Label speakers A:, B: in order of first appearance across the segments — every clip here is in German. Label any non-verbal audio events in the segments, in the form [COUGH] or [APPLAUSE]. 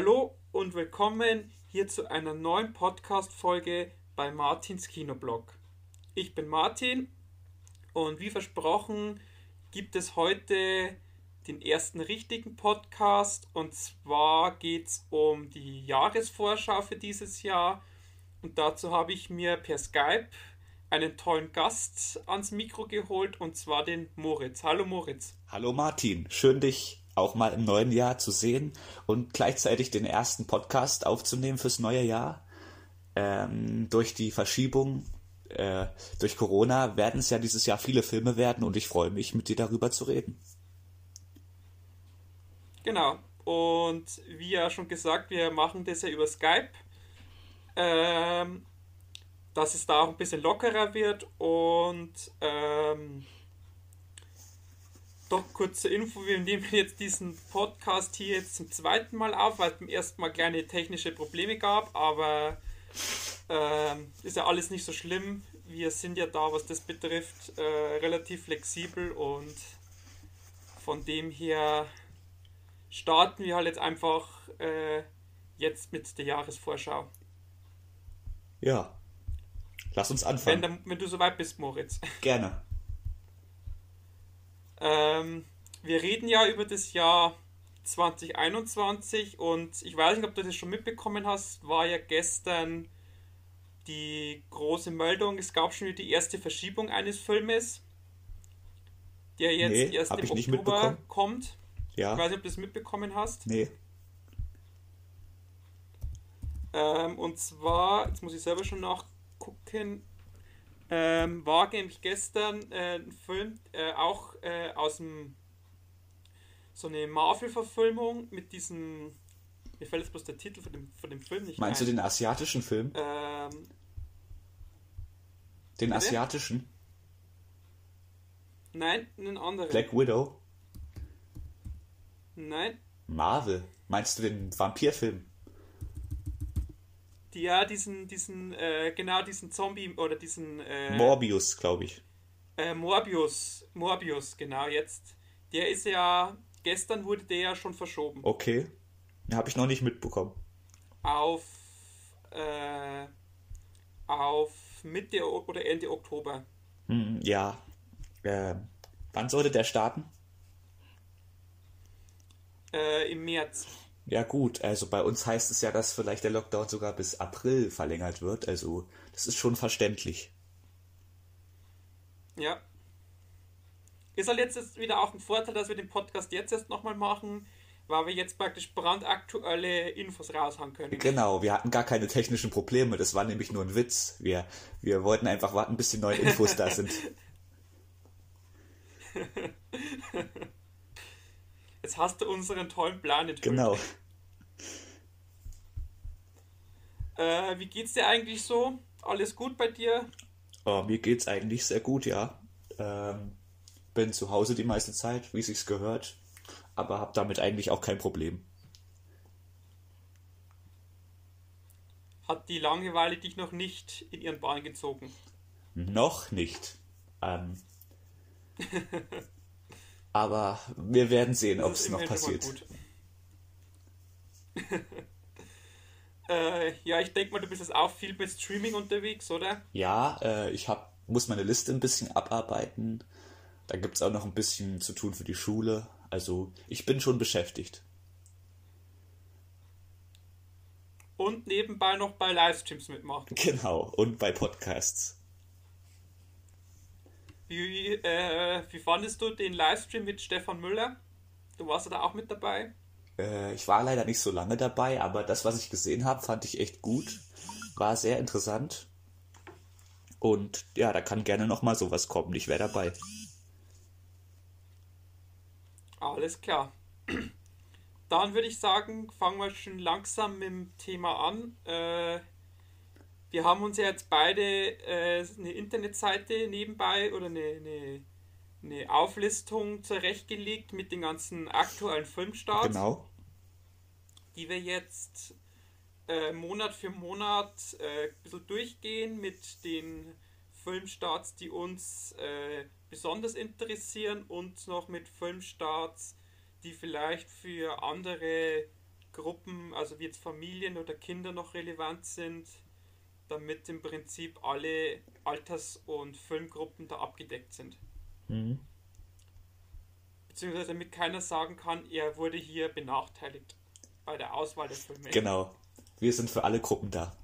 A: Hallo und willkommen hier zu einer neuen Podcast-Folge bei Martins Kinoblog. Ich bin Martin und wie versprochen gibt es heute den ersten richtigen Podcast und zwar geht es um die Jahresvorschau für dieses Jahr und dazu habe ich mir per Skype einen tollen Gast ans Mikro geholt und zwar den Moritz. Hallo Moritz.
B: Hallo Martin, schön dich auch mal im neuen Jahr zu sehen und gleichzeitig den ersten Podcast aufzunehmen fürs neue Jahr. Ähm, durch die Verschiebung äh, durch Corona werden es ja dieses Jahr viele Filme werden und ich freue mich, mit dir darüber zu reden.
A: Genau. Und wie ja schon gesagt, wir machen das ja über Skype. Ähm, dass es da auch ein bisschen lockerer wird und ähm, doch kurze Info, wir nehmen jetzt diesen Podcast hier jetzt zum zweiten Mal auf, weil es beim ersten Mal kleine technische Probleme gab, aber ähm, ist ja alles nicht so schlimm. Wir sind ja da, was das betrifft, äh, relativ flexibel und von dem her starten wir halt jetzt einfach äh, jetzt mit der Jahresvorschau.
B: Ja, lass uns anfangen.
A: Wenn, wenn du soweit bist, Moritz.
B: Gerne.
A: Ähm, wir reden ja über das Jahr 2021 und ich weiß nicht, ob du das schon mitbekommen hast, war ja gestern die große Meldung, es gab schon wieder die erste Verschiebung eines Filmes, der jetzt nee, erst im Oktober kommt. Ja. Ich weiß nicht, ob du das mitbekommen hast.
B: Nee.
A: Ähm, und zwar, jetzt muss ich selber schon nachgucken, ähm, war nämlich gestern äh, ein Film, äh, auch äh, aus dem so eine Marvel-Verfilmung mit diesem. Mir fällt jetzt bloß der Titel von dem, von dem Film nicht
B: Meinst ein. du den asiatischen Film?
A: Ähm,
B: den bitte? asiatischen?
A: Nein, einen anderen.
B: Black Widow?
A: Nein.
B: Marvel? Meinst du den Vampirfilm?
A: Die, ja, diesen, diesen, äh, genau diesen Zombie oder diesen. Äh,
B: Morbius, glaube ich.
A: Äh, Morbius, Morbius, genau, jetzt. Der ist ja, gestern wurde der ja schon verschoben.
B: Okay. Habe ich noch nicht mitbekommen.
A: Auf, äh, auf Mitte oder Ende Oktober.
B: Hm, ja. Äh, wann sollte der starten?
A: Äh, Im März.
B: Ja gut, also bei uns heißt es ja, dass vielleicht der Lockdown sogar bis April verlängert wird. Also das ist schon verständlich.
A: Ja. Ist halt jetzt wieder auch ein Vorteil, dass wir den Podcast jetzt erst nochmal machen, weil wir jetzt praktisch brandaktuelle Infos raushauen können.
B: Genau, wir hatten gar keine technischen Probleme. Das war nämlich nur ein Witz. Wir, wir wollten einfach warten, bis die neuen Infos da sind. [LAUGHS]
A: Jetzt hast du unseren tollen Plan enthüllt.
B: Genau. [LAUGHS]
A: Äh, wie geht's dir eigentlich so? Alles gut bei dir?
B: Oh, mir geht's eigentlich sehr gut, ja. Ähm, bin zu Hause die meiste Zeit, wie sich's gehört, aber habe damit eigentlich auch kein Problem.
A: Hat die Langeweile dich noch nicht in ihren Bahn gezogen?
B: Noch nicht. Ähm, [LAUGHS] Aber wir werden sehen, ob es noch passiert. [LAUGHS]
A: äh, ja, ich denke mal, du bist jetzt auch viel mit Streaming unterwegs, oder?
B: Ja, äh, ich hab, muss meine Liste ein bisschen abarbeiten. Da gibt es auch noch ein bisschen zu tun für die Schule. Also ich bin schon beschäftigt.
A: Und nebenbei noch bei Livestreams mitmachen.
B: Genau, und bei Podcasts.
A: Wie, äh, wie fandest du den Livestream mit Stefan Müller? Du warst da auch mit dabei?
B: Äh, ich war leider nicht so lange dabei, aber das, was ich gesehen habe, fand ich echt gut. War sehr interessant. Und ja, da kann gerne nochmal sowas kommen. Ich wäre dabei.
A: Alles klar. Dann würde ich sagen, fangen wir schon langsam mit dem Thema an. Äh, wir haben uns ja jetzt beide äh, eine Internetseite nebenbei oder eine, eine, eine Auflistung zurechtgelegt mit den ganzen aktuellen Filmstarts.
B: Genau.
A: Die wir jetzt äh, Monat für Monat äh, ein bisschen durchgehen mit den Filmstarts, die uns äh, besonders interessieren und noch mit Filmstarts, die vielleicht für andere Gruppen, also wie jetzt Familien oder Kinder noch relevant sind, damit im Prinzip alle Alters- und Filmgruppen da abgedeckt sind.
B: Mhm.
A: Beziehungsweise damit keiner sagen kann, er wurde hier benachteiligt bei der Auswahl der Filme.
B: Genau. Wir sind für alle Gruppen da.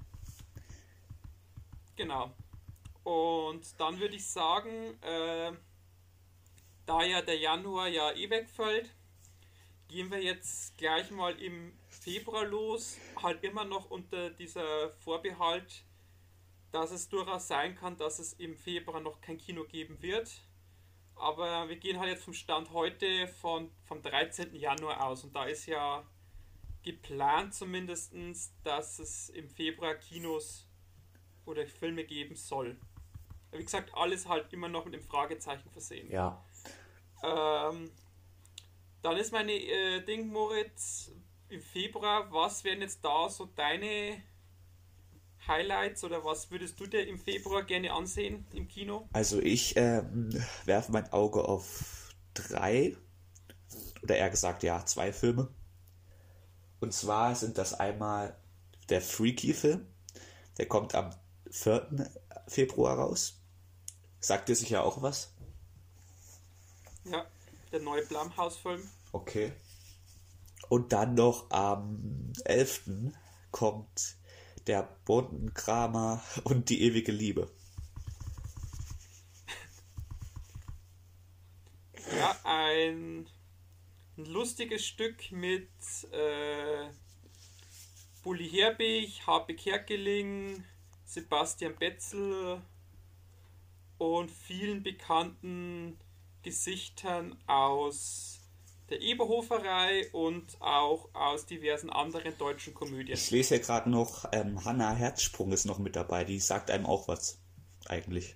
A: Genau. Und dann würde ich sagen, äh, da ja der Januar ja eh wegfällt, gehen wir jetzt gleich mal im Februar los. Halt immer noch unter dieser Vorbehalt, dass es durchaus sein kann, dass es im Februar noch kein Kino geben wird. Aber wir gehen halt jetzt vom Stand heute von, vom 13. Januar aus. Und da ist ja geplant zumindest, dass es im Februar Kinos oder Filme geben soll. Wie gesagt, alles halt immer noch mit dem Fragezeichen versehen.
B: Ja.
A: Ähm, dann ist meine äh, Ding, Moritz, im Februar, was wären jetzt da so deine Highlights oder was würdest du dir im Februar gerne ansehen im Kino?
B: Also ich ähm, werfe mein Auge auf drei oder eher gesagt ja zwei Filme. Und zwar sind das einmal der Freaky-Film, der kommt am 4. Februar raus. Sagt dir sicher auch was?
A: Ja, der neue Blumhouse-Film.
B: Okay. Und dann noch am 11. kommt der Bodenkramer [LAUGHS] und die ewige Liebe.
A: Ja, ein, ein lustiges Stück mit äh, Bulli Herbig, Habe Kerkeling, Sebastian Betzel und vielen bekannten Gesichtern aus der Eberhoferei und auch aus diversen anderen deutschen Komödien.
B: Ich lese ja gerade noch, ähm, Hannah Herzsprung ist noch mit dabei, die sagt einem auch was, eigentlich.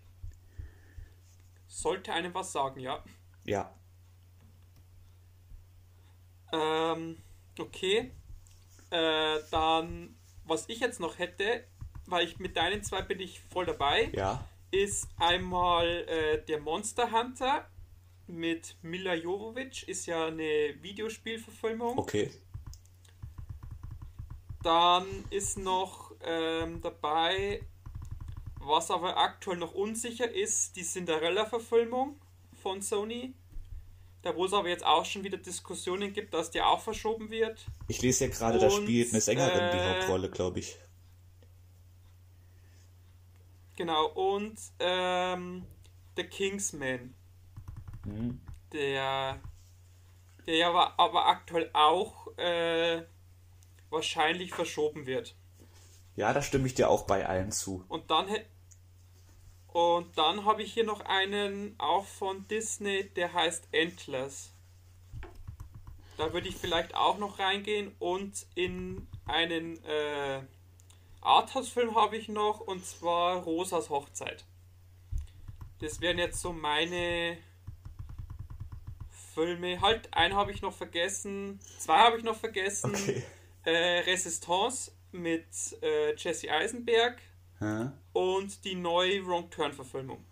A: Sollte einem was sagen, ja.
B: Ja.
A: Ähm, okay. Äh, dann, was ich jetzt noch hätte, weil ich mit deinen zwei bin ich voll dabei,
B: Ja.
A: ist einmal äh, der Monster Hunter mit Mila Jovovich, ist ja eine Videospielverfilmung.
B: Okay.
A: Dann ist noch ähm, dabei, was aber aktuell noch unsicher ist, die Cinderella-Verfilmung von Sony. Da wo es aber jetzt auch schon wieder Diskussionen gibt, dass die auch verschoben wird.
B: Ich lese ja gerade, da spielt eine Sängerin die
A: äh,
B: Hauptrolle, glaube ich.
A: Genau, und ähm, The Kingsman,
B: Mhm.
A: der, der ja aber, aber aktuell auch äh, wahrscheinlich verschoben wird.
B: Ja, da stimme ich dir auch bei allen zu.
A: Und dann und dann habe ich hier noch einen auch von Disney, der heißt Endless. Da würde ich vielleicht auch noch reingehen und in einen äh, Arthouse-Film habe ich noch und zwar Rosas Hochzeit. Das wären jetzt so meine Filme. Halt, einen habe ich noch vergessen, zwei habe ich noch vergessen.
B: Okay.
A: Äh, Resistance mit äh, Jesse Eisenberg
B: Hä?
A: und die neue Wrong Turn Verfilmung.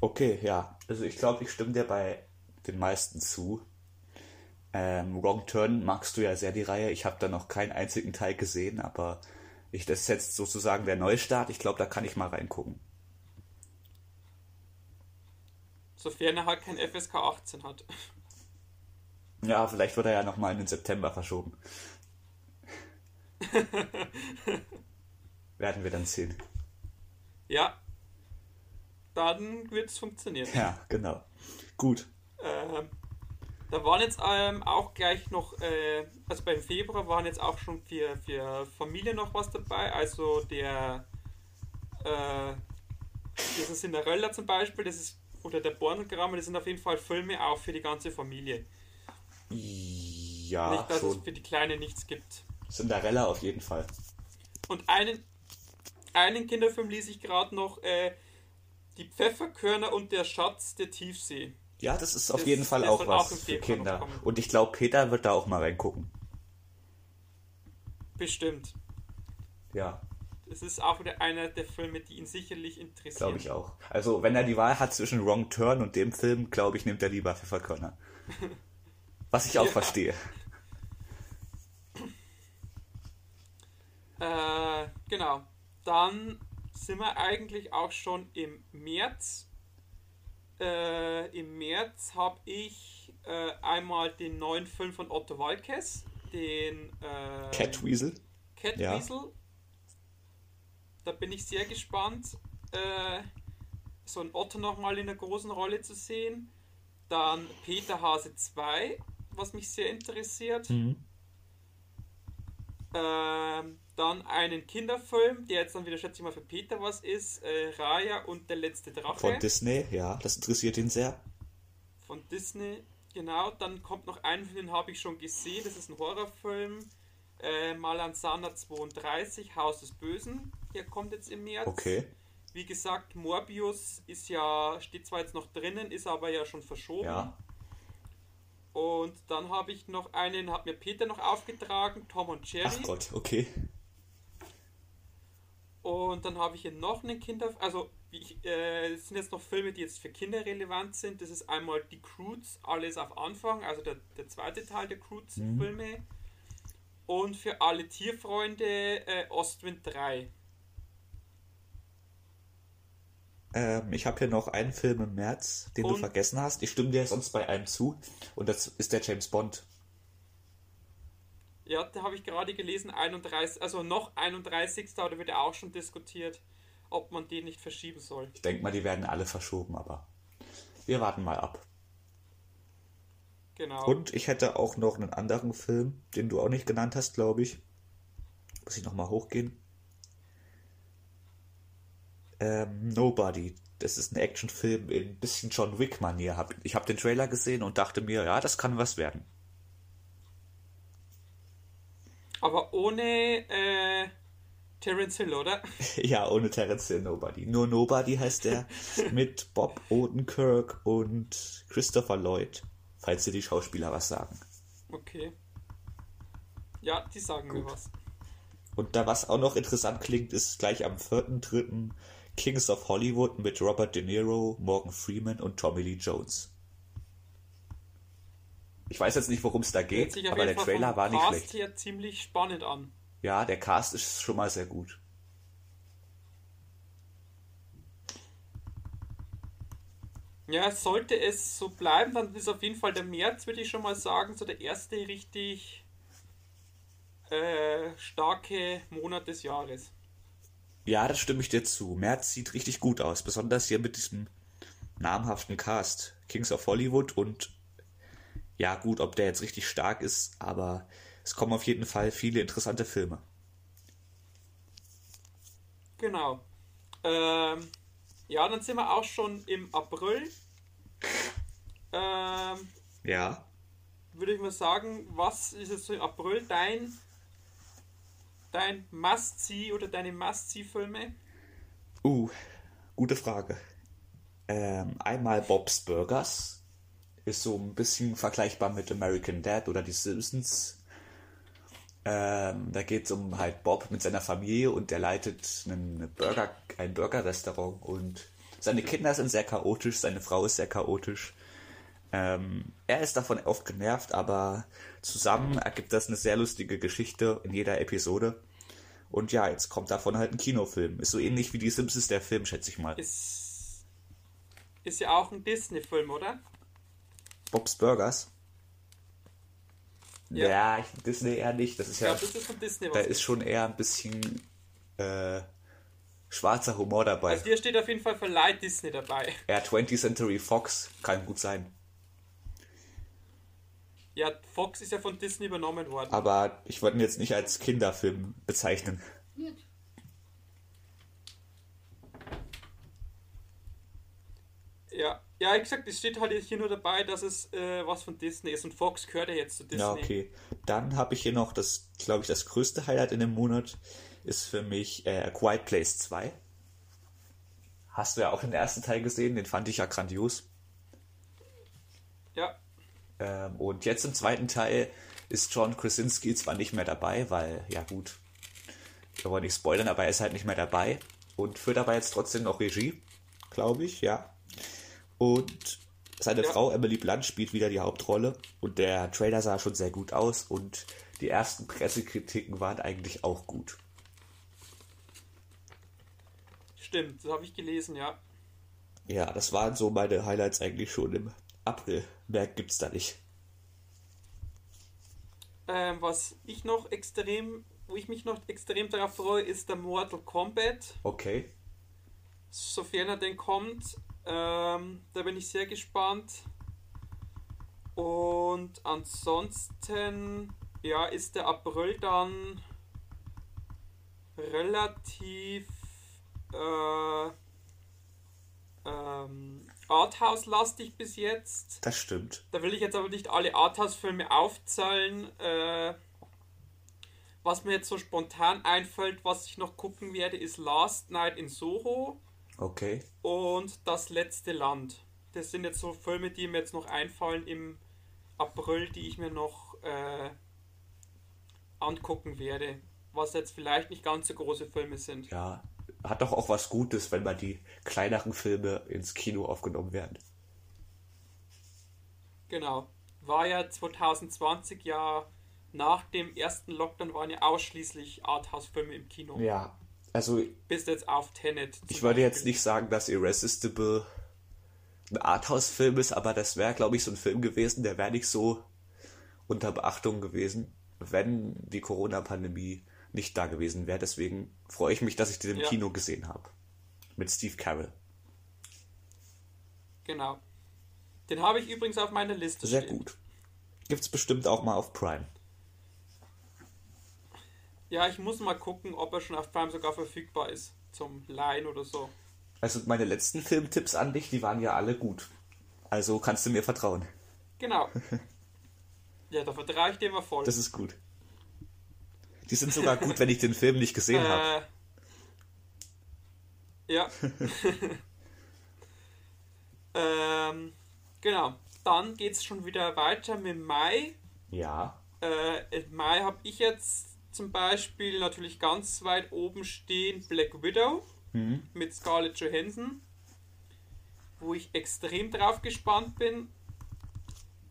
B: Okay, ja. Also ich glaube, ich stimme dir bei den meisten zu. Ähm, Wrong Turn magst du ja sehr die Reihe. Ich habe da noch keinen einzigen Teil gesehen, aber ich, das ist jetzt sozusagen der Neustart. Ich glaube, da kann ich mal reingucken.
A: Sofern er halt kein FSK 18 hat.
B: Ja, vielleicht wird er ja nochmal in den September verschoben. [LAUGHS] Werden wir dann sehen.
A: Ja, dann wird es funktionieren.
B: Ja, genau. Gut.
A: Ähm, da waren jetzt ähm, auch gleich noch, äh, also beim Februar waren jetzt auch schon für, für Familie noch was dabei. Also der, äh, das ist Cinderella zum Beispiel, das ist, oder der Borngramme, das sind auf jeden Fall Filme auch für die ganze Familie.
B: Ja,
A: Nicht, dass es
B: schon.
A: für die Kleine nichts gibt.
B: Cinderella auf jeden Fall.
A: Und einen, einen Kinderfilm ließ ich gerade noch, äh, Die Pfefferkörner und der Schatz der Tiefsee.
B: Ja, das ist auf
A: Das-
B: jeden Fall auch was
A: auch
B: für Kinder. Und ich glaube, Peter wird da auch mal reingucken.
A: Bestimmt.
B: Ja,
A: Das ist auch wieder einer der Filme, die ihn sicherlich interessieren.
B: glaube ich auch. Also, wenn er die Wahl hat zwischen Wrong Turn und dem Film, glaube ich, nimmt er lieber Pfefferkörner. [LAUGHS] Was ich auch
A: Ja.
B: verstehe.
A: Äh, genau. Dann sind wir eigentlich auch schon im März. Äh, Im März habe ich äh, einmal den neuen Film von Otto Walkes, den äh,
B: Catweasel.
A: Catweasel. Ja. Da bin ich sehr gespannt, äh, so ein Otto nochmal in der großen Rolle zu sehen. Dann Peter Hase 2, was mich sehr interessiert. Mhm. Ähm, dann einen Kinderfilm, der jetzt dann wieder, schätze ich mal, für Peter was ist. Äh, Raya und der letzte Drache.
B: Von Disney, ja, das interessiert ihn sehr.
A: Von Disney, genau. Dann kommt noch ein Film, den habe ich schon gesehen. Das ist ein Horrorfilm. Äh, Malanzana 32, Haus des Bösen. Der kommt jetzt im März.
B: Okay.
A: Wie gesagt, Morbius ist ja, steht zwar jetzt noch drinnen, ist aber ja schon verschoben. Ja. Und dann habe ich noch einen, hat mir Peter noch aufgetragen, Tom und Jerry.
B: Ach Gott, okay.
A: Und dann habe ich hier noch einen Kinder, also ich, äh, es sind jetzt noch Filme, die jetzt für Kinder relevant sind. Das ist einmal die Croods, alles auf Anfang, also der, der zweite Teil der Croods-Filme. Mhm. Und für alle Tierfreunde äh, Ostwind 3.
B: Ähm, ich habe hier noch einen Film im März, den Und? du vergessen hast. Ich stimme dir sonst bei einem zu. Und das ist der James Bond.
A: Ja, da habe ich gerade gelesen, 31, also noch 31. Da wird ja auch schon diskutiert, ob man den nicht verschieben soll.
B: Ich denke mal, die werden alle verschoben, aber wir warten mal ab.
A: Genau.
B: Und ich hätte auch noch einen anderen Film, den du auch nicht genannt hast, glaube ich. Muss ich nochmal hochgehen? Ähm, Nobody. Das ist ein Actionfilm in ein bisschen John Wick-Manier. Ich habe den Trailer gesehen und dachte mir, ja, das kann was werden.
A: Aber ohne äh, Terence Hill, oder? [LAUGHS]
B: ja, ohne Terence Hill Nobody. Nur Nobody heißt der [LAUGHS] mit Bob Odenkirk und Christopher Lloyd, falls dir die Schauspieler was sagen.
A: Okay. Ja, die sagen Gut. mir was.
B: Und da was auch noch interessant klingt, ist gleich am 4.3. Kings of Hollywood mit Robert De Niro, Morgan Freeman und Tommy Lee Jones. Ich weiß jetzt nicht, worum es da geht, aber der Trailer war nicht schlecht.
A: hier ziemlich spannend an.
B: Ja, der Cast ist schon mal sehr gut.
A: Ja, sollte es so bleiben, dann ist auf jeden Fall der März, würde ich schon mal sagen, so der erste richtig äh, starke Monat des Jahres.
B: Ja, das stimme ich dir zu. März sieht richtig gut aus, besonders hier mit diesem namhaften Cast. Kings of Hollywood und ja gut, ob der jetzt richtig stark ist, aber es kommen auf jeden Fall viele interessante Filme.
A: Genau. Ähm, ja, dann sind wir auch schon im April. Ähm,
B: ja.
A: Würde ich mal sagen, was ist jetzt im April dein, dein Must-See oder deine Must-See-Filme?
B: Uh, gute Frage. Ähm, einmal Bob's Burgers ist so ein bisschen vergleichbar mit American Dad oder die Simpsons. Ähm, da geht es um halt Bob mit seiner Familie und der leitet einen Burger, ein Burger-Restaurant und seine Kinder sind sehr chaotisch, seine Frau ist sehr chaotisch. Ähm, er ist davon oft genervt, aber zusammen ergibt das eine sehr lustige Geschichte in jeder Episode. Und ja, jetzt kommt davon halt ein Kinofilm. Ist so ähnlich wie die Simpsons der Film, schätze ich mal.
A: Ist, ist ja auch ein Disney-Film, oder?
B: Bob's Burgers. Ja, ja ich, Disney eher nicht. Das ist ja.
A: Glaub, das ist von Disney,
B: da ist schon eher ein bisschen äh, schwarzer Humor dabei.
A: Also hier steht auf jeden Fall für Light Disney dabei.
B: Ja, 20th Century Fox kann gut sein.
A: Ja, Fox ist ja von Disney übernommen worden.
B: Aber ich wollte ihn jetzt nicht als Kinderfilm bezeichnen.
A: Ja, ja, wie gesagt, es steht halt hier nur dabei, dass es äh, was von Disney ist und Fox gehört ja jetzt zu Disney.
B: Ja, okay. Dann habe ich hier noch das, glaube ich, das größte Highlight in dem Monat ist für mich äh, Quiet Place 2. Hast du ja auch den ersten Teil gesehen, den fand ich ja grandios. Ähm, und jetzt im zweiten Teil ist John Krasinski zwar nicht mehr dabei, weil, ja gut, wir wollen nicht spoilern, aber er ist halt nicht mehr dabei und führt aber jetzt trotzdem noch Regie, glaube ich, ja. Und seine ja. Frau Emily Blunt spielt wieder die Hauptrolle. Und der Trailer sah schon sehr gut aus. Und die ersten Pressekritiken waren eigentlich auch gut.
A: Stimmt, das habe ich gelesen, ja.
B: Ja, das waren so meine Highlights eigentlich schon im April. Mehr gibt's da nicht.
A: Ähm, was ich noch extrem, wo ich mich noch extrem darauf freue, ist der Mortal Kombat.
B: Okay.
A: Sofern er denn kommt. Ähm, da bin ich sehr gespannt. Und ansonsten, ja, ist der April dann relativ äh, ähm, Arthouse-lastig bis jetzt.
B: Das stimmt.
A: Da will ich jetzt aber nicht alle Arthouse-Filme aufzählen. Äh, was mir jetzt so spontan einfällt, was ich noch gucken werde, ist Last Night in Soho
B: Okay.
A: und Das letzte Land. Das sind jetzt so Filme, die mir jetzt noch einfallen im April, die ich mir noch äh, angucken werde. Was jetzt vielleicht nicht ganz so große Filme sind.
B: Ja. Hat doch auch was Gutes, wenn mal die kleineren Filme ins Kino aufgenommen werden.
A: Genau. War ja 2020 ja nach dem ersten Lockdown waren ja ausschließlich Arthouse-Filme im Kino.
B: Ja. Also
A: Bis jetzt auf Tenet.
B: Ich würde jetzt nicht sagen, dass Irresistible ein Arthouse-Film ist, aber das wäre, glaube ich, so ein Film gewesen, der wäre nicht so unter Beachtung gewesen, wenn die Corona-Pandemie nicht da gewesen wäre. Deswegen freue ich mich, dass ich den im
A: Ja.
B: Kino gesehen habe. Mit Steve Carell.
A: Genau. Den habe ich übrigens auf meiner Liste
B: Sehr
A: stehen.
B: gut. Gibt's bestimmt auch mal auf Prime.
A: Ja, ich muss mal gucken, ob er schon auf Prime sogar verfügbar ist. Zum Leihen oder so.
B: Also meine letzten Filmtipps an dich, die waren ja alle gut. Also kannst du mir vertrauen.
A: Genau. [LAUGHS] ja, da vertraue ich dir mal voll.
B: Das ist gut. Die sind sogar gut, wenn ich den Film nicht gesehen habe.
A: Äh, ja. [LAUGHS] ähm, genau. Dann geht es schon wieder weiter mit Mai.
B: Ja.
A: Äh, Im Mai habe ich jetzt zum Beispiel natürlich ganz weit oben stehen Black Widow mit Scarlett Johansson, wo ich extrem drauf gespannt bin.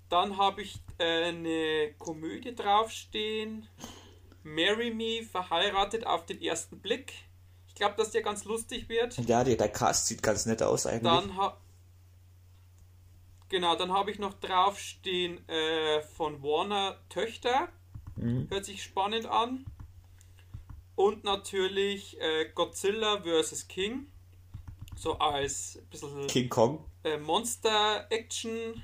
A: Dann habe ich äh, eine Komödie draufstehen. Marry Me, verheiratet auf den ersten Blick. Ich glaube, dass der ganz lustig wird.
B: Ja, der, der Cast sieht ganz nett aus eigentlich.
A: Dann Genau, dann habe ich noch draufstehen äh, von Warner Töchter. Hört sich spannend an. Und natürlich äh, Godzilla vs. King. So als bisschen
B: King Kong.
A: äh, Monster-Action.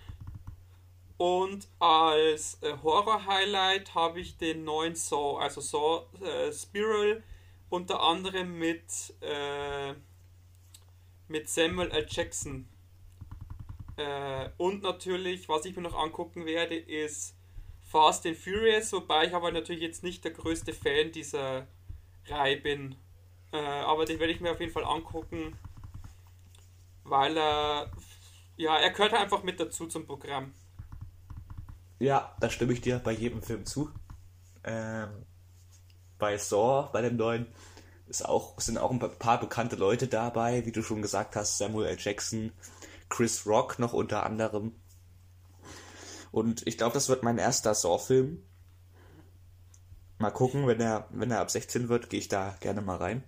A: Und als äh, Horror-Highlight habe ich den neuen Saw, also Saw äh, Spiral, unter anderem mit, äh, mit Samuel L. Jackson. Äh, und natürlich, was ich mir noch angucken werde, ist Fast and Furious, wobei ich aber natürlich jetzt nicht der größte Fan dieser Reihe bin. Äh, aber den werde ich mir auf jeden Fall angucken, weil er, ja, er gehört einfach mit dazu zum Programm.
B: Ja, da stimme ich dir bei jedem Film zu. Ähm, bei Saw, bei dem neuen, ist auch, sind auch ein paar bekannte Leute dabei, wie du schon gesagt hast, Samuel L. Jackson, Chris Rock noch unter anderem. Und ich glaube, das wird mein erster Saw-Film. Mal gucken, wenn er, wenn er ab 16 wird, gehe ich da gerne mal rein.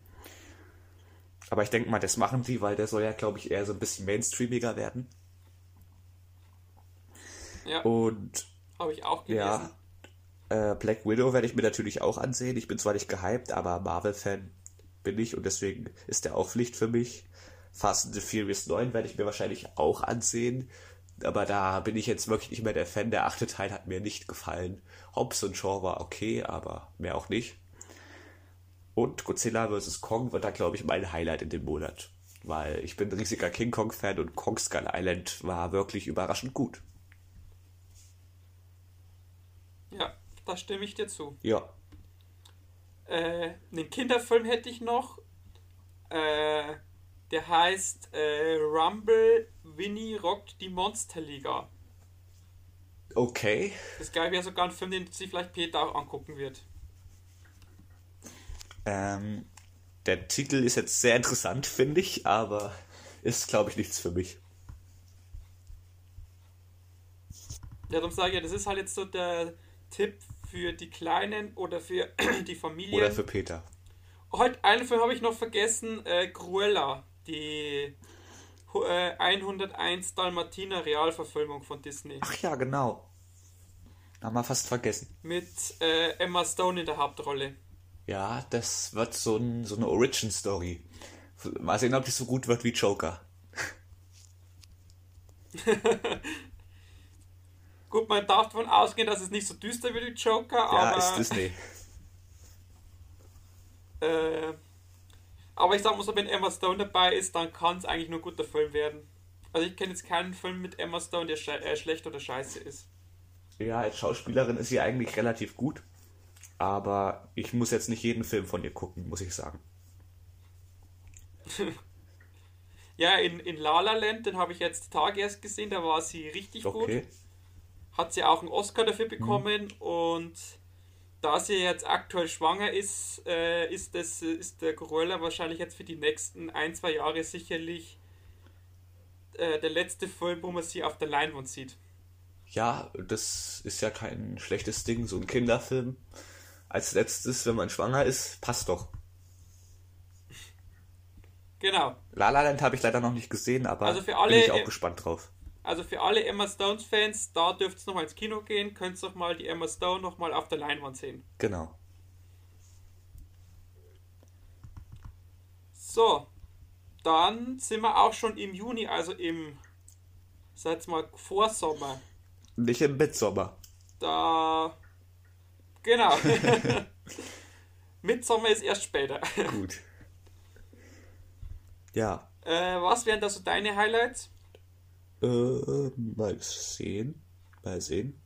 B: Aber ich denke mal, das machen die, weil der soll ja, glaube ich, eher so ein bisschen mainstreamiger werden.
A: Ja,
B: Und
A: habe ich auch gelesen.
B: ja, äh, Black Widow werde ich mir natürlich auch ansehen. Ich bin zwar nicht gehypt, aber Marvel-Fan bin ich und deswegen ist der auch Pflicht für mich. Fast and the Furious 9 werde ich mir wahrscheinlich auch ansehen. Aber da bin ich jetzt wirklich nicht mehr der Fan. Der achte Teil hat mir nicht gefallen. Hobbs und Shaw war okay, aber mehr auch nicht. Und Godzilla vs. Kong wird da, glaube ich, mein Highlight in dem Monat. Weil ich bin ein riesiger King Kong-Fan und Kong Skull Island war wirklich überraschend gut.
A: Ja, da stimme ich dir zu.
B: Ja,
A: Äh, einen Kinderfilm hätte ich noch. Äh, der heißt äh, Rumble Winnie rockt die Monsterliga.
B: okay.
A: Das glaube ich wäre sogar ein Film, den sich vielleicht Peter auch angucken wird.
B: Ähm, der Titel ist jetzt sehr interessant, finde ich, aber ist, glaube ich, nichts für mich.
A: Ja, darum sage ich ja, das ist halt jetzt so der Tipp für die Kleinen oder für [CLEARS THROAT] die Familien.
B: Oder für Peter.
A: heute einen Film habe ich noch vergessen, äh, Cruella, die äh, 101 Dalmatiner Realverfilmung von Disney.
B: Ach ja, genau. Haben wir fast vergessen.
A: Mit äh, Emma Stone in der Hauptrolle.
B: Ja, das wird so, ein, so eine Origin-Story. Mal sehen, ob die so gut wird wie Joker. [LAUGHS]
A: gut, man darf davon ausgehen, dass es nicht so düster wird wie Joker,
B: ja,
A: aber.
B: ist Disney. [LAUGHS]
A: Äh, aber ich sag mal so, wenn Emma Stone dabei ist, dann kann es eigentlich nur ein guter Film werden. Also ich kenne jetzt keinen Film mit Emma Stone, der sche äh, schlecht oder scheiße ist.
B: Ja, als Schauspielerin ist sie eigentlich relativ gut. Aber ich muss jetzt nicht jeden Film von ihr gucken, muss ich sagen. [LAUGHS]
A: ja, in, in La La Land, den habe ich jetzt Tag erst gesehen, da war sie richtig okay. gut. Hat sie auch einen Oscar dafür bekommen mhm. und da sie jetzt aktuell schwanger ist, äh, ist, das, ist der Cruella wahrscheinlich jetzt für die nächsten ein, zwei Jahre sicherlich äh, der letzte Film, wo man sie auf der Leinwand sieht.
B: Ja, das ist ja kein schlechtes Ding, so ein Kinderfilm. Als letztes, wenn man schwanger ist, passt doch.
A: Genau.
B: La La Land habe ich leider noch nicht gesehen, aber also für alle, bin ich auch gespannt drauf.
A: Also für alle Emma Stones-Fans, da dürft ihr nochmal ins Kino gehen, könnt ihr nochmal die Emma Stone nochmal auf der Leinwand sehen.
B: Genau.
A: So, dann sind wir auch schon im Juni, also im, sag mal, Vorsommer.
B: Nicht im Mitsommer.
A: Da, genau. [LAUGHS] Mitsommer ist erst später.
B: Gut. Ja.
A: Äh, was wären da so deine Highlights?
B: Äh, mal sehen. Mal sehen.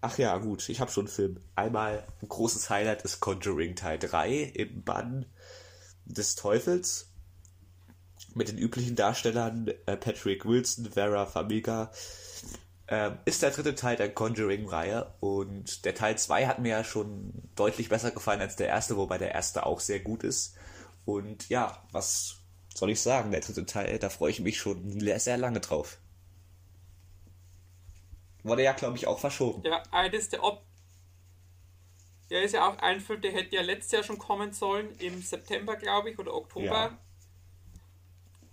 B: Ach ja, gut, ich habe schon einen Film. Einmal ein großes Highlight ist Conjuring Teil 3 im Bann des Teufels. Mit den üblichen Darstellern äh, Patrick Wilson, Vera Famiga. Ähm, ist der dritte Teil der Conjuring-Reihe und der Teil 2 hat mir ja schon deutlich besser gefallen als der erste, wobei der erste auch sehr gut ist. Und ja, was soll ich sagen, der dritte Teil, da freue ich mich schon sehr lange drauf. Wurde ja, glaube ich, auch verschoben.
A: Ja, eines der Ob. Der ist ja auch ein Film, der hätte ja letztes Jahr schon kommen sollen, im September, glaube ich, oder Oktober. Ja.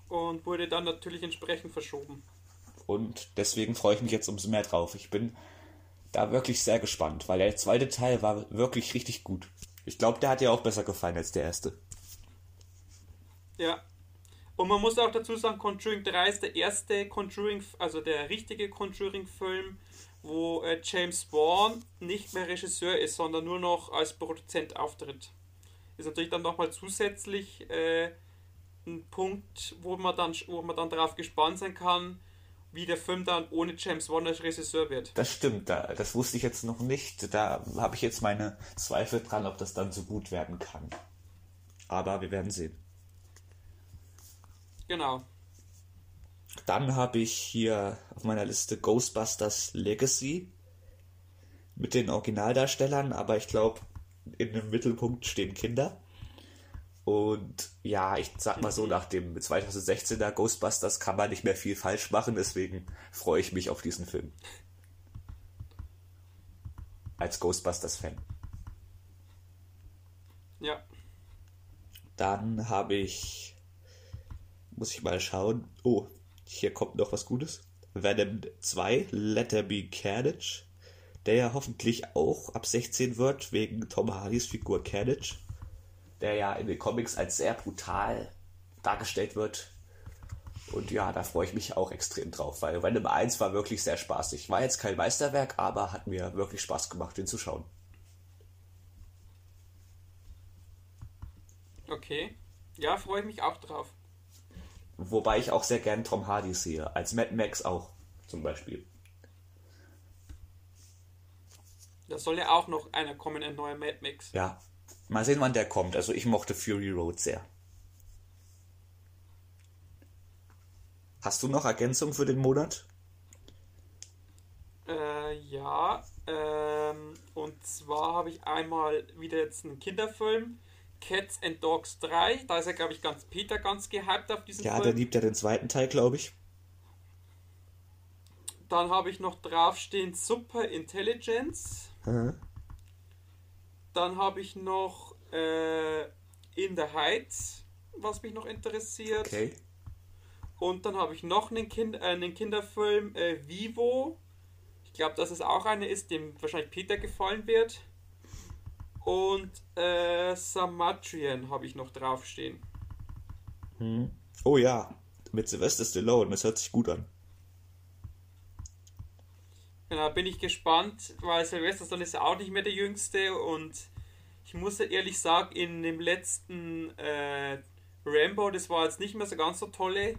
A: Und wurde dann natürlich entsprechend verschoben.
B: Und deswegen freue ich mich jetzt umso mehr drauf. Ich bin da wirklich sehr gespannt, weil der zweite Teil war wirklich richtig gut. Ich glaube, der hat dir auch besser gefallen als der erste.
A: Ja, und man muss auch dazu sagen, Conjuring 3 ist der erste Conjuring, also der richtige Conjuring-Film, wo äh, James Wan nicht mehr Regisseur ist, sondern nur noch als Produzent auftritt. Ist natürlich dann nochmal zusätzlich äh, ein Punkt, wo man dann, wo man dann darauf gespannt sein kann, wie der Film dann ohne James Wan als Regisseur wird.
B: Das stimmt, da, das wusste ich jetzt noch nicht. Da habe ich jetzt meine Zweifel dran, ob das dann so gut werden kann. Aber wir werden sehen.
A: Genau.
B: Dann habe ich hier auf meiner Liste Ghostbusters Legacy mit den Originaldarstellern, aber ich glaube, in dem Mittelpunkt stehen Kinder. Und ja, ich sag mal so, nach dem 2016er Ghostbusters kann man nicht mehr viel falsch machen, deswegen freue ich mich auf diesen Film. Als Ghostbusters-Fan.
A: Ja.
B: Dann habe ich muss ich mal schauen. Oh, hier kommt noch was Gutes. Venom 2, Let There Be Carnage, der ja hoffentlich auch ab 16 wird, wegen Tom Hardys Figur Carnage, der ja in den Comics als sehr brutal dargestellt wird. Und ja, da freue ich mich auch extrem drauf, weil Venom 1 war wirklich sehr spaßig. War jetzt kein Meisterwerk, aber hat mir wirklich Spaß gemacht, den zu schauen.
A: Okay. Ja, freue ich mich auch drauf.
B: Wobei ich auch sehr gern Tom Hardy sehe, als Mad Max auch zum Beispiel.
A: Da soll ja auch noch einer kommen, ein neuer Mad Max.
B: Ja, mal sehen, wann der kommt. Also ich mochte Fury Road sehr. Hast du noch Ergänzung für den Monat?
A: Äh, ja, ähm, und zwar habe ich einmal wieder jetzt einen Kinderfilm Cats and Dogs 3. Da ist er, glaube ich, ganz Peter ganz gehypt auf diesen
B: ja, Film. Ja, der liebt ja den zweiten Teil, glaube ich.
A: Dann habe ich noch draufstehen Super Intelligence. Mhm. Dann habe ich noch äh, In the Heights, was mich noch interessiert.
B: Okay.
A: Und dann habe ich noch einen, kind, äh, einen Kinderfilm, äh, Vivo. Ich glaube, dass es auch einer ist, dem wahrscheinlich Peter gefallen wird. Und äh, Samatrian habe ich noch draufstehen.
B: Hm. Oh ja, mit Sylvester Stallone, das hört sich gut an.
A: Genau, bin ich gespannt, weil Sylvester Stallone ist ja auch nicht mehr der Jüngste und ich muss ja ehrlich sagen, in dem letzten äh, Rambo, das war jetzt nicht mehr so ganz so tolle.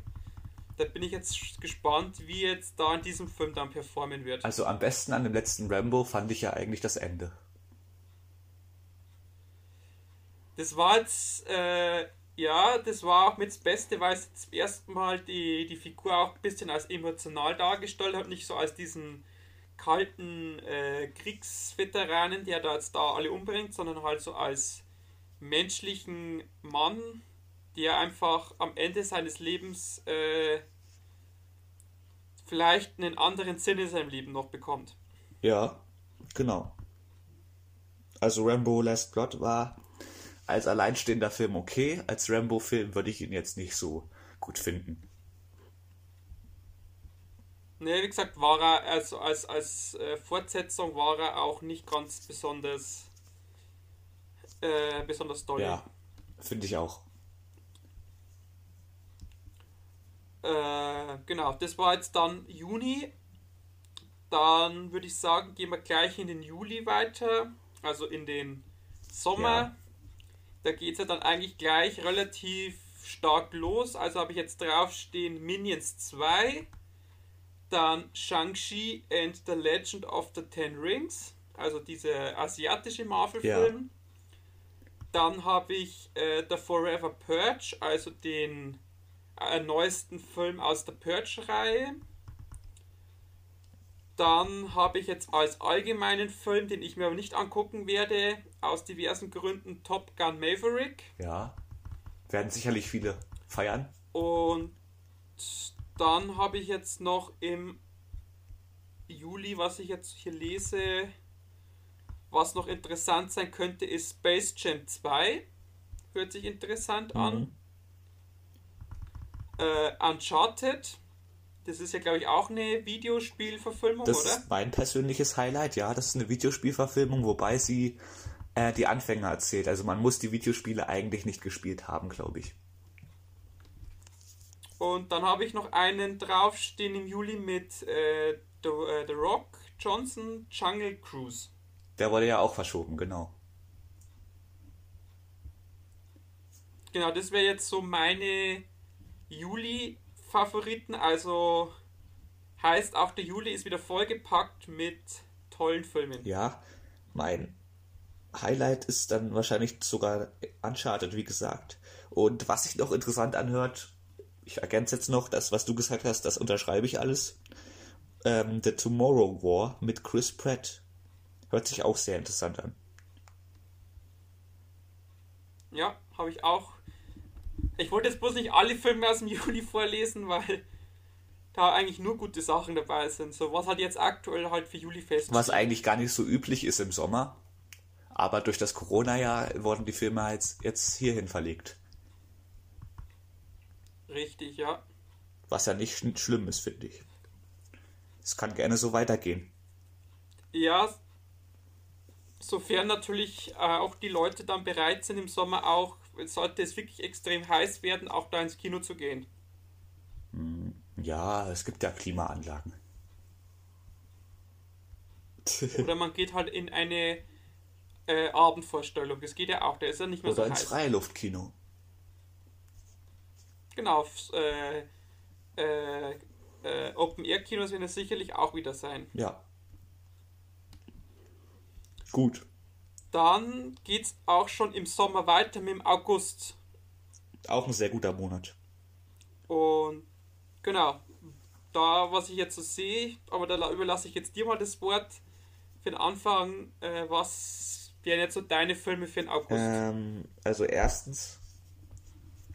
A: Da bin ich jetzt gespannt, wie jetzt da in diesem Film dann performen wird.
B: Also am besten an dem letzten Rambo fand ich ja eigentlich das Ende.
A: Das war jetzt, äh, ja, das war auch mit das Beste, weil es zum ersten Mal die, die Figur auch ein bisschen als emotional dargestellt hat, nicht so als diesen kalten äh, Kriegsveteranen, der da jetzt da alle umbringt, sondern halt so als menschlichen Mann, der einfach am Ende seines Lebens äh, vielleicht einen anderen Sinn in seinem Leben noch bekommt.
B: Ja, genau. Also Rambo Last Blood war als alleinstehender Film okay, als Rambo-Film würde ich ihn jetzt nicht so gut finden.
A: Ne, wie gesagt, war er also als, als äh, Fortsetzung war er auch nicht ganz besonders äh, besonders toll.
B: Ja, finde ich auch.
A: Äh, genau, das war jetzt dann Juni. Dann würde ich sagen, gehen wir gleich in den Juli weiter, also in den Sommer. Ja. Da geht es ja dann eigentlich gleich relativ stark los. Also habe ich jetzt draufstehen Minions 2, dann Shang-Chi and the Legend of the Ten Rings, also dieser asiatische Marvel-Film. Ja. Dann habe ich äh, The Forever Purge, also den äh, neuesten Film aus der Purge-Reihe. Dann habe ich jetzt als allgemeinen Film, den ich mir aber nicht angucken werde, aus diversen Gründen Top Gun Maverick.
B: Ja, werden sicherlich viele feiern.
A: Und dann habe ich jetzt noch im Juli, was ich jetzt hier lese, was noch interessant sein könnte, ist Space Jam 2. Hört sich interessant mhm. an. Äh, Uncharted. Das ist ja, glaube ich, auch eine Videospielverfilmung,
B: das
A: oder?
B: Das ist mein persönliches Highlight, ja. Das ist eine Videospielverfilmung, wobei sie äh, die Anfänger erzählt. Also man muss die Videospiele eigentlich nicht gespielt haben, glaube ich.
A: Und dann habe ich noch einen draufstehen im Juli mit äh, The, äh, The Rock Johnson Jungle Cruise.
B: Der wurde ja auch verschoben, genau.
A: Genau, das wäre jetzt so meine Juli-Favoriten. Also heißt, auch der Juli ist wieder vollgepackt mit tollen Filmen.
B: Ja, mein Highlight ist dann wahrscheinlich sogar Uncharted, wie gesagt. Und was sich noch interessant anhört, ich ergänze jetzt noch, das, was du gesagt hast, das unterschreibe ich alles. Ähm, The Tomorrow War mit Chris Pratt. Hört sich auch sehr interessant an.
A: Ja, habe ich auch. Ich wollte jetzt bloß nicht alle Filme aus dem [LAUGHS] Juli vorlesen, weil da eigentlich nur gute Sachen dabei sind. So was halt jetzt aktuell halt für Juli fest.
B: Was eigentlich gar nicht so üblich ist im Sommer. Aber durch das Corona-Jahr wurden die Filme jetzt, jetzt hierhin verlegt.
A: Richtig, ja.
B: Was ja nicht schlimm ist, finde ich. Es kann gerne so weitergehen.
A: Ja, sofern natürlich äh, auch die Leute dann bereit sind, im Sommer auch, sollte es wirklich extrem heiß werden, auch da ins Kino zu gehen.
B: Hm, ja, es gibt ja Klimaanlagen.
A: Oder man geht halt in eine äh, Abendvorstellung. Das geht ja auch, der ist ja nicht mehr
B: Oder
A: so
B: ins heiß. Freiluftkino.
A: Genau, äh, äh, äh, Open-Air-Kinos werden es sicherlich auch wieder sein.
B: Ja. Gut.
A: Dann geht es auch schon im Sommer weiter mit dem August.
B: Auch ein sehr guter Monat.
A: Und genau, da was ich jetzt so sehe, aber da überlasse ich jetzt dir mal das Wort für den Anfang. Äh, was wären jetzt so deine Filme für den August?
B: Ähm, also erstens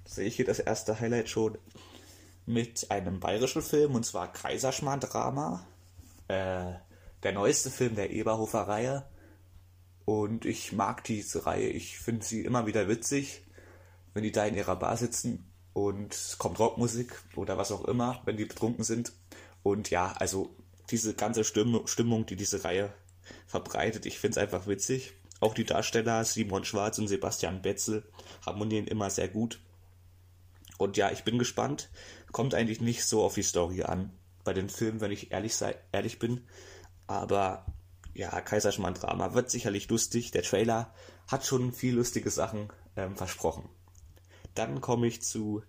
B: sehe ich hier das erste Highlight schon mit einem bayerischen Film und zwar Kaiserschmarrn-Drama. Äh, der neueste Film der Eberhofer-Reihe. Und ich mag diese Reihe. Ich finde sie immer wieder witzig, wenn die da in ihrer Bar sitzen und es kommt Rockmusik oder was auch immer, wenn die betrunken sind. Und ja, also diese ganze Stimmung, die diese Reihe verbreitet, ich finde es einfach witzig. Auch die Darsteller Simon Schwarz und Sebastian Betzel harmonieren immer sehr gut. Und ja, ich bin gespannt. Kommt eigentlich nicht so auf die Story an bei den Filmen, wenn ich ehrlich, sei, ehrlich bin. Aber ja, Kaiserschmarrn Drama wird sicherlich lustig. Der Trailer hat schon viel lustige Sachen ähm, versprochen. Dann komme ich zu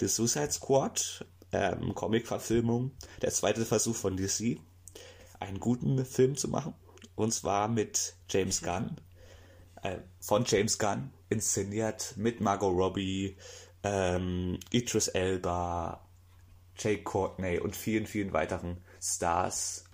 B: The Suicide Squad, ähm, Comic-Verfilmung. Der zweite Versuch von DC, einen guten Film zu machen. Und zwar mit James Gunn. Äh, von James Gunn, inszeniert mit Margot Robbie, ähm, Idris Elba, Jake Courtney und vielen, vielen weiteren Stars.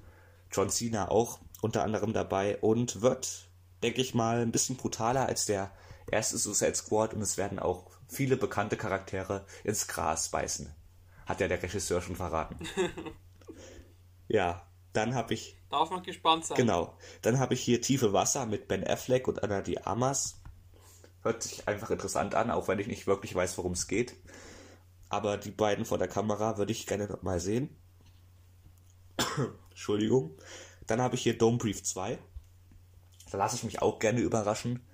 B: John Cena auch unter anderem dabei und wird, denke ich mal, ein bisschen brutaler als der erste Suicide Squad und es werden auch viele bekannte Charaktere ins Gras beißen. Hat ja der Regisseur schon verraten. [LAUGHS] ja, dann habe ich.
A: Darf man gespannt sein.
B: Genau. Dann habe ich hier Tiefe Wasser mit Ben Affleck und Anna Di Amas. Hört sich einfach interessant an, auch wenn ich nicht wirklich weiß, worum es geht. Aber die beiden vor der Kamera würde ich gerne mal sehen. [COUGHS] Entschuldigung. Dann habe ich hier Dome Brief 2. Da lasse ich mich auch gerne überraschen.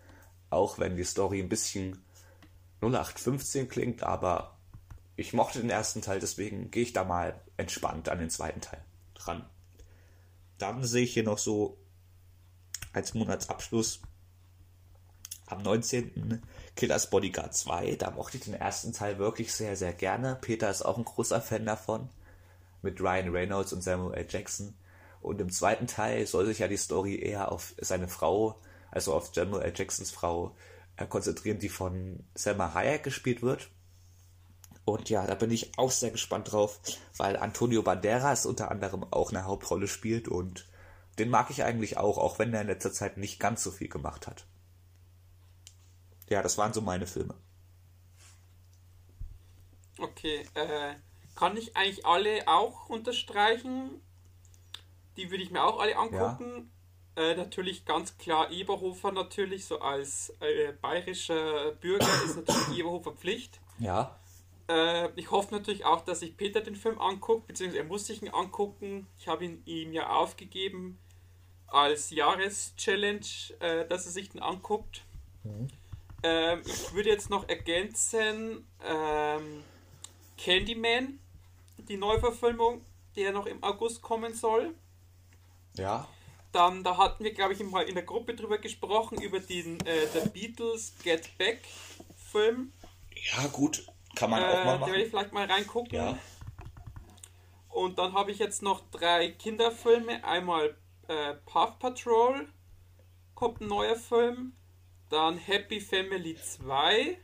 B: Auch wenn die Story ein bisschen 0815 klingt, aber ich mochte den ersten Teil, deswegen gehe ich da mal entspannt an den zweiten Teil dran. Dann sehe ich hier noch so als Monatsabschluss am 19. Killers Bodyguard 2. Da mochte ich den ersten Teil wirklich sehr, sehr gerne. Peter ist auch ein großer Fan davon. Mit Ryan Reynolds und Samuel L. Jackson. Und im zweiten Teil soll sich ja die Story eher auf seine Frau, also auf Samuel L. Jacksons Frau, äh, konzentrieren, die von Selma Hayek gespielt wird. Und ja, da bin ich auch sehr gespannt drauf, weil Antonio Banderas unter anderem auch eine Hauptrolle spielt und den mag ich eigentlich auch, auch wenn er in letzter Zeit nicht ganz so viel gemacht hat. Ja, das waren so meine Filme.
A: Okay, äh, kann ich eigentlich alle auch unterstreichen? Die würde ich mir auch alle angucken. Ja. Äh, natürlich ganz klar Eberhofer natürlich, so als äh, bayerischer Bürger ist natürlich [COUGHS] Eberhofer Pflicht.
B: Ja.
A: Äh, ich hoffe natürlich auch, dass sich Peter den Film anguckt, beziehungsweise er muss sich ihn angucken. Ich habe ihn ihm ja aufgegeben als Jahreschallenge, äh, dass er sich den anguckt. Mhm. Ähm, ich würde jetzt noch ergänzen ähm, Candyman, die Neuverfilmung, der noch im August kommen soll.
B: Ja.
A: Dann, da hatten wir, glaube ich, mal in der Gruppe drüber gesprochen, über den äh, The Beatles Get Back Film.
B: Ja, gut, kann man äh, auch mal machen.
A: Da werde ich vielleicht mal reingucken.
B: Ja.
A: Und dann habe ich jetzt noch drei Kinderfilme. Einmal äh, Path Patrol, kommt ein neuer Film. Dann Happy Family 2.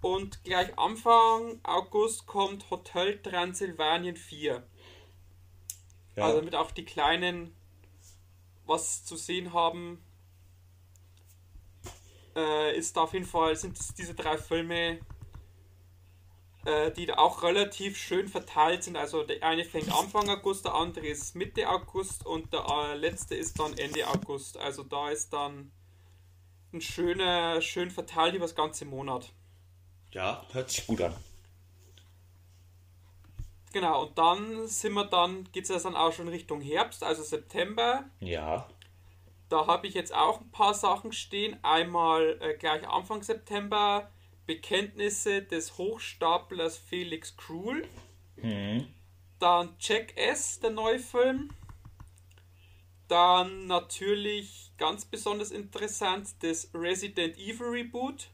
A: Und gleich Anfang August kommt Hotel Transylvanien 4. Ja. Also damit auch die Kleinen was zu sehen haben, äh, ist auf jeden Fall, sind es diese drei Filme, äh, die da auch relativ schön verteilt sind. Also der eine fängt Anfang August, der andere ist Mitte August und der äh, letzte ist dann Ende August. Also da ist dann ein schöner, schön verteilt über das ganze Monat.
B: Ja, hört sich gut an.
A: Genau, und dann sind wir dann, geht es dann auch schon Richtung Herbst, also September.
B: Ja.
A: Da habe ich jetzt auch ein paar Sachen stehen. Einmal äh, gleich Anfang September Bekenntnisse des Hochstaplers Felix Krull. Mhm. Dann Check S, der neue Film. Dann natürlich ganz besonders interessant das Resident Evil Reboot.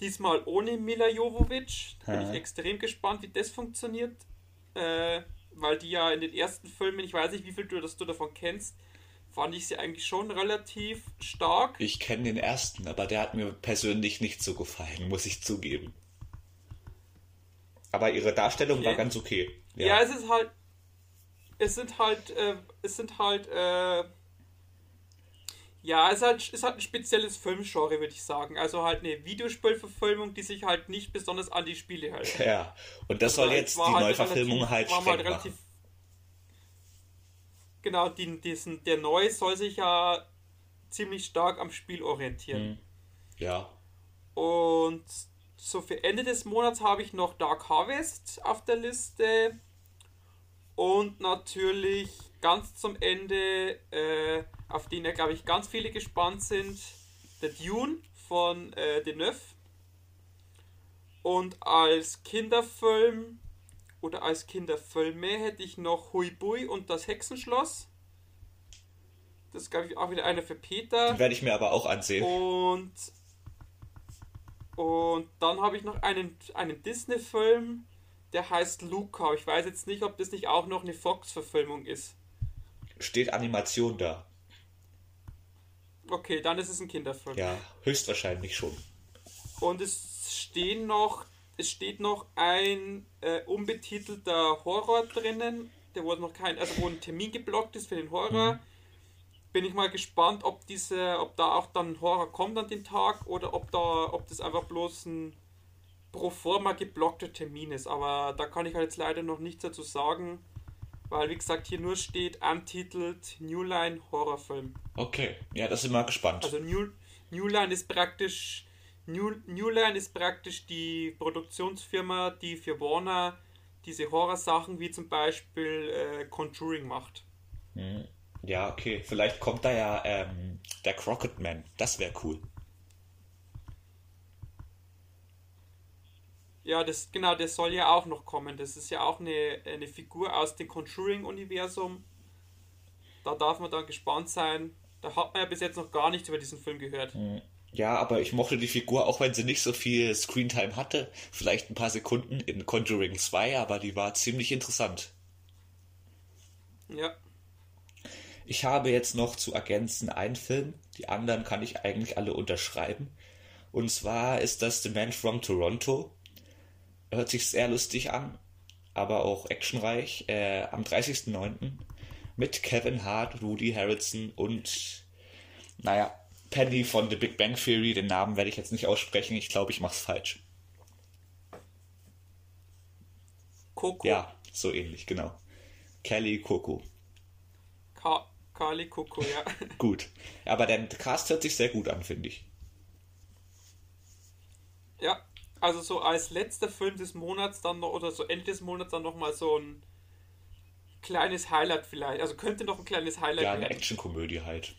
A: Diesmal ohne Mila Jovovich. Da bin ich extrem gespannt, wie das funktioniert. Äh, weil die ja in den ersten Filmen, ich weiß nicht, wie viel du, das du davon kennst, fand ich sie eigentlich schon relativ stark.
B: Ich kenne den ersten, aber der hat mir persönlich nicht so gefallen, muss ich zugeben. Aber ihre Darstellung okay. war ganz okay.
A: Ja. ja. es ist halt. Es sind halt. Äh, es sind halt. Äh, ja, es ist halt, ist halt ein spezielles Filmgenre, würde ich sagen. Also halt eine Videospielverfilmung, die sich halt nicht besonders an die Spiele hält.
B: Ja, und das soll also jetzt die halt Neuverfilmung relativ, halt, halt relativ,
A: Genau, die, diesen, der Neue soll sich ja ziemlich stark am Spiel orientieren.
B: Mhm. Ja.
A: Und so für Ende des Monats habe ich noch Dark Harvest auf der Liste. Und natürlich ganz zum Ende, äh, auf den ja, glaube ich, ganz viele gespannt sind, der Dune von äh, Deneuve. Und als Kinderfilm oder als Kinderfilme hätte ich noch Hui Bui und das Hexenschloss. Das ist, glaube ich, auch wieder einer für Peter.
B: Den werde ich mir aber auch ansehen.
A: Und, und dann habe ich noch einen, einen Disney-Film, der heißt Luca. Ich weiß jetzt nicht, ob das nicht auch noch eine Fox-Verfilmung ist.
B: Steht Animation da?
A: Okay, dann ist es ein Kinderfilm.
B: Ja, höchstwahrscheinlich schon.
A: Und es stehen noch, es steht noch ein äh, unbetitelter Horror drinnen, der wo noch kein, also wo ein Termin geblockt ist für den Horror.
B: Mhm.
A: Bin ich mal gespannt, ob diese, ob da auch dann Horror kommt an dem Tag oder ob da, ob das einfach bloß ein pro forma geblockter Termin ist. Aber da kann ich halt jetzt leider noch nichts dazu sagen, weil wie gesagt hier nur steht untitelt New Line Horrorfilm.
B: Okay, ja, da sind wir gespannt.
A: Also New, New Line ist praktisch New, New Line ist praktisch die Produktionsfirma, die für Warner diese Horrorsachen wie zum Beispiel äh, Conjuring macht.
B: Hm. Ja, okay. Vielleicht kommt da ja ähm, der Crockett Man. Das wäre cool.
A: Ja, das genau, das soll ja auch noch kommen. Das ist ja auch eine, eine Figur aus dem Conjuring-Universum. Da darf man dann gespannt sein. Da hat man ja bis jetzt noch gar nichts über diesen Film gehört.
B: Ja, aber ich mochte die Figur, auch wenn sie nicht so viel Screentime hatte. Vielleicht ein paar Sekunden in Conjuring 2, aber die war ziemlich interessant.
A: Ja.
B: Ich habe jetzt noch zu ergänzen einen Film. Die anderen kann ich eigentlich alle unterschreiben. Und zwar ist das The Man from Toronto. Hört sich sehr lustig an, aber auch actionreich. Äh, am 30.09. mit Kevin Hart, Rudy Harrelson und, naja, Penny von The Big Bang Theory. Den Namen werde ich jetzt nicht aussprechen. Ich glaube, ich mache es falsch.
A: Coco.
B: Ja, so ähnlich, genau. Kelly Coco.
A: Ka Kali Coco, ja. [LAUGHS]
B: Gut. Aber der Cast hört sich sehr gut an, finde ich.
A: ja. Also so als letzter Film des Monats dann noch, oder so Ende des Monats dann nochmal so ein kleines Highlight vielleicht. Also könnte noch ein kleines Highlight
B: Ja, eine. Actionkomödie halt.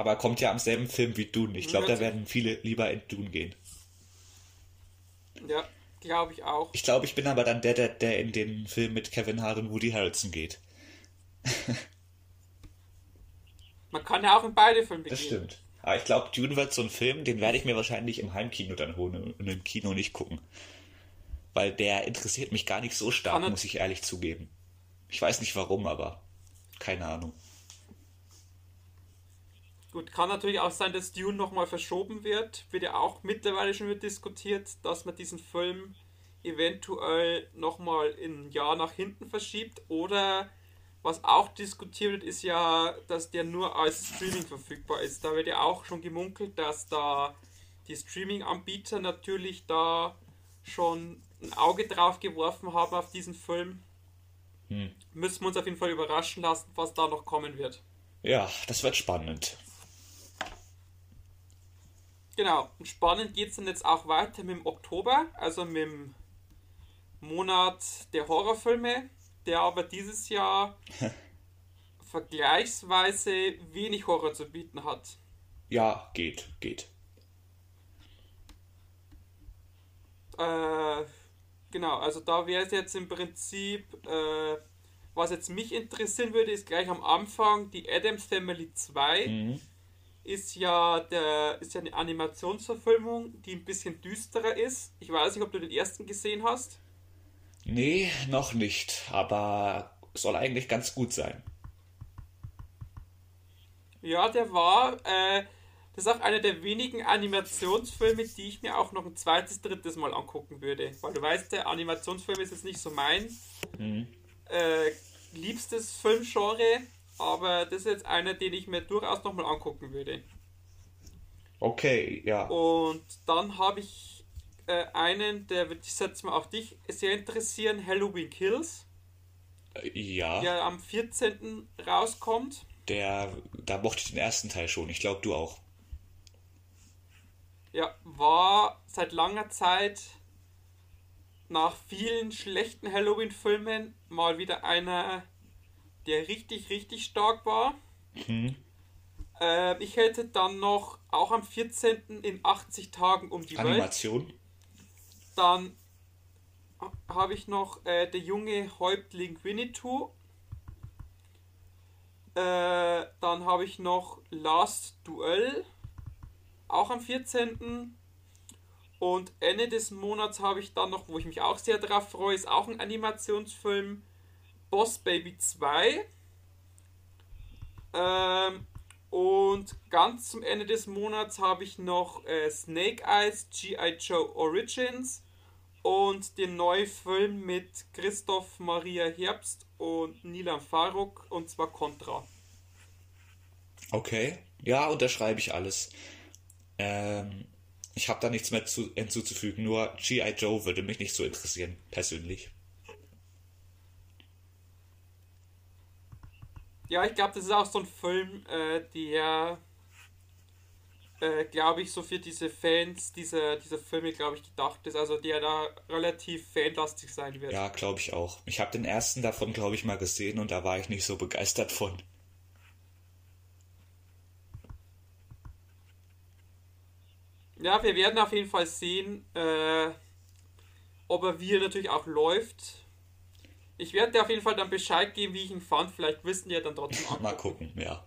B: Aber kommt ja am selben Film wie Dune. Ich glaube, da werden viele lieber in Dune gehen.
A: Ja, glaube ich auch.
B: Ich glaube, ich bin aber dann der, der, der in den Film mit Kevin Hart und Woody Harrelson geht. [LAUGHS]
A: Man kann ja auch in beide Filme
B: Das
A: gehen.
B: stimmt. Aber ich glaube, Dune wird so ein Film, den werde ich mir wahrscheinlich im Heimkino dann holen und im Kino nicht gucken. Weil der interessiert mich gar nicht so stark, muss ich ehrlich zugeben. Ich weiß nicht warum, aber keine Ahnung.
A: Gut, kann natürlich auch sein, dass Dune nochmal verschoben wird. Wird ja auch mittlerweile schon wieder diskutiert, dass man diesen Film eventuell nochmal ein Jahr nach hinten verschiebt. Oder was auch diskutiert wird, ist ja, dass der nur als Streaming verfügbar ist. Da wird ja auch schon gemunkelt, dass da die Streaming-Anbieter natürlich da schon ein Auge drauf geworfen haben auf diesen Film.
B: Hm.
A: Müssen wir uns auf jeden Fall überraschen lassen, was da noch kommen wird.
B: Ja, das wird spannend.
A: Genau, und spannend geht es dann jetzt auch weiter mit dem Oktober, also mit dem Monat der Horrorfilme, der aber dieses Jahr [LAUGHS] vergleichsweise wenig Horror zu bieten hat.
B: Ja, geht, geht.
A: Äh, genau, also da wäre es jetzt im Prinzip, äh, was jetzt mich interessieren würde, ist gleich am Anfang die Adams Family 2.
B: Mhm.
A: Ist ja der ist ja eine Animationsverfilmung, die ein bisschen düsterer ist. Ich weiß nicht, ob du den ersten gesehen hast.
B: Nee, noch nicht, aber soll eigentlich ganz gut sein.
A: Ja, der war, äh, das ist auch einer der wenigen Animationsfilme, die ich mir auch noch ein zweites, drittes Mal angucken würde. Weil du weißt, der Animationsfilm ist jetzt nicht so mein
B: Mhm.
A: äh, liebstes Filmgenre, aber das ist jetzt einer, den ich mir durchaus nochmal angucken würde.
B: Okay, ja.
A: Und dann habe ich äh, einen, der wird ich setze mal auch dich sehr interessieren, Halloween Kills,
B: Ja,
A: der am 14. rauskommt.
B: der, da mochte ich den ersten Teil schon. Ich glaube, du auch.
A: Ja, war seit langer Zeit nach vielen schlechten Halloween-Filmen mal wieder einer, der richtig, richtig stark war.
B: Mhm.
A: Äh, ich hätte dann noch auch am 14. in 80 Tagen um die
B: Animation.
A: Welt. Dann habe ich noch äh, der junge Häuptling Winnetou. Äh, dann habe ich noch Last Duell, auch am 14. Und Ende des Monats habe ich dann noch, wo ich mich auch sehr drauf freue, ist auch ein Animationsfilm, Boss Baby 2. Ähm, und ganz zum Ende des Monats habe ich noch äh, Snake Eyes G.I. Joe Origins und den neuen Film mit Christoph Maria Herbst und Nilan Faruk und zwar Contra.
B: Okay, ja, unterschreibe ich alles. Ähm, ich habe da nichts mehr zu, hinzuzufügen, nur G.I. Joe würde mich nicht so interessieren, persönlich.
A: Ja, ich glaube, das ist auch so ein Film, äh, der, äh, glaube ich, so für diese Fans dieser, dieser Filme, glaube ich, gedacht ist. Also der da relativ fanlastig sein wird.
B: Ja, glaube ich auch. Ich habe den ersten davon, glaube ich, mal gesehen und da war ich nicht so begeistert von.
A: Ja, wir werden auf jeden Fall sehen, äh, ob er wie natürlich auch läuft. Ich werde dir auf jeden Fall dann Bescheid geben, wie ich ihn fand. Vielleicht wissen die ja dann trotzdem [LAUGHS]
B: angucken. Mal gucken, ja.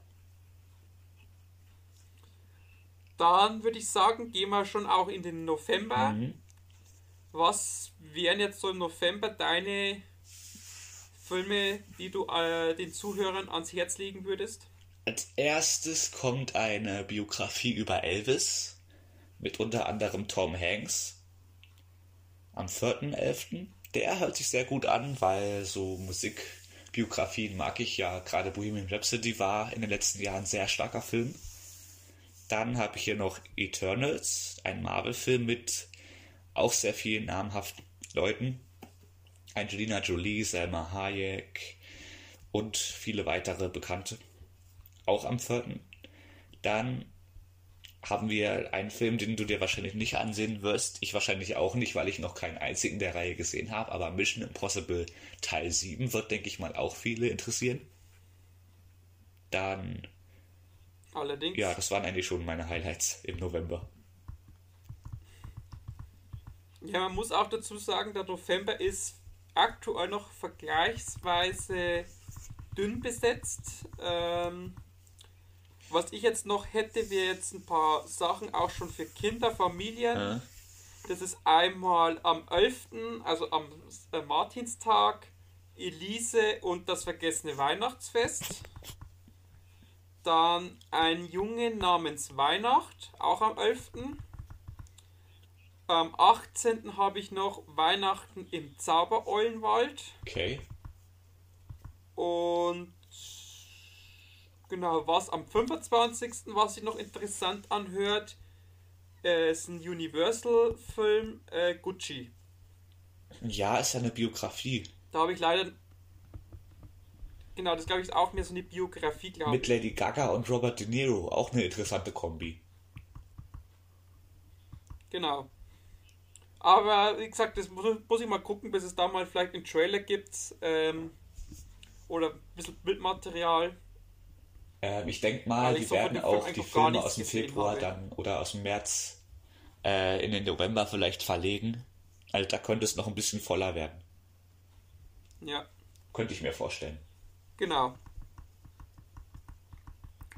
A: Dann würde ich sagen, gehen wir schon auch in den November. Mhm. Was wären jetzt so im November deine Filme, die du äh, den Zuhörern ans Herz legen würdest?
B: Als erstes kommt eine Biografie über Elvis mit unter anderem Tom Hanks am 4.11 der hört sich sehr gut an, weil so Musikbiografien mag ich ja. Gerade Bohemian Rhapsody war in den letzten Jahren ein sehr starker Film. Dann habe ich hier noch Eternals, ein Marvel-Film mit auch sehr vielen namhaften Leuten. Angelina Jolie, Selma Hayek und viele weitere Bekannte. Auch am 4. Dann haben wir einen Film, den du dir wahrscheinlich nicht ansehen wirst. Ich wahrscheinlich auch nicht, weil ich noch keinen einzigen der Reihe gesehen habe. Aber Mission Impossible Teil 7 wird, denke ich mal, auch viele interessieren. Dann.
A: Allerdings.
B: Ja, das waren eigentlich schon meine Highlights im November.
A: Ja, man muss auch dazu sagen, der November ist aktuell noch vergleichsweise dünn besetzt. Ähm, was ich jetzt noch hätte, wäre jetzt ein paar Sachen auch schon für Kinder, Familien. Ja. Das ist einmal am 11., also am äh, Martinstag, Elise und das vergessene Weihnachtsfest. Dann ein Junge namens Weihnacht, auch am 11. Am 18. habe ich noch Weihnachten im Zaubereulenwald.
B: Okay.
A: Und Genau, was am 25. was sich noch interessant anhört, äh, ist ein Universal-Film äh, Gucci.
B: Ja, ist ja eine Biografie.
A: Da habe ich leider. Genau, das glaube ich ist auch mehr so eine Biografie, glaube
B: Mit Lady Gaga und Robert De Niro, auch eine interessante Kombi.
A: Genau. Aber wie gesagt, das muss, muss ich mal gucken, bis es da mal vielleicht einen Trailer gibt. Ähm, oder ein bisschen Bildmaterial.
B: Ähm, ich denke mal, die werden auch die Filme aus dem Februar dann oder aus dem März äh, in den November vielleicht verlegen. Also da könnte es noch ein bisschen voller werden.
A: Ja.
B: Könnte ich mir vorstellen.
A: Genau.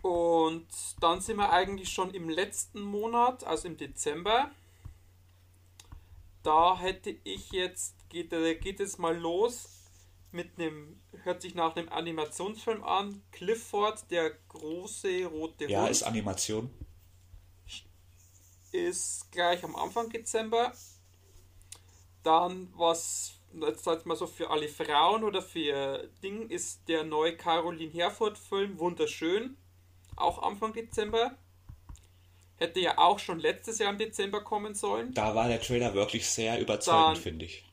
A: Und dann sind wir eigentlich schon im letzten Monat, also im Dezember. Da hätte ich jetzt, geht, geht es mal los mit einem, hört sich nach einem Animationsfilm an. Clifford, der große rote
B: Ja, Hund. ist Animation.
A: Ist gleich am Anfang Dezember. Dann, was jetzt halt mal so für alle Frauen oder für Ding, ist der neue Caroline Herford-Film Wunderschön. Auch Anfang Dezember. Hätte ja auch schon letztes Jahr im Dezember kommen sollen.
B: Da war der Trailer wirklich sehr überzeugend, finde ich.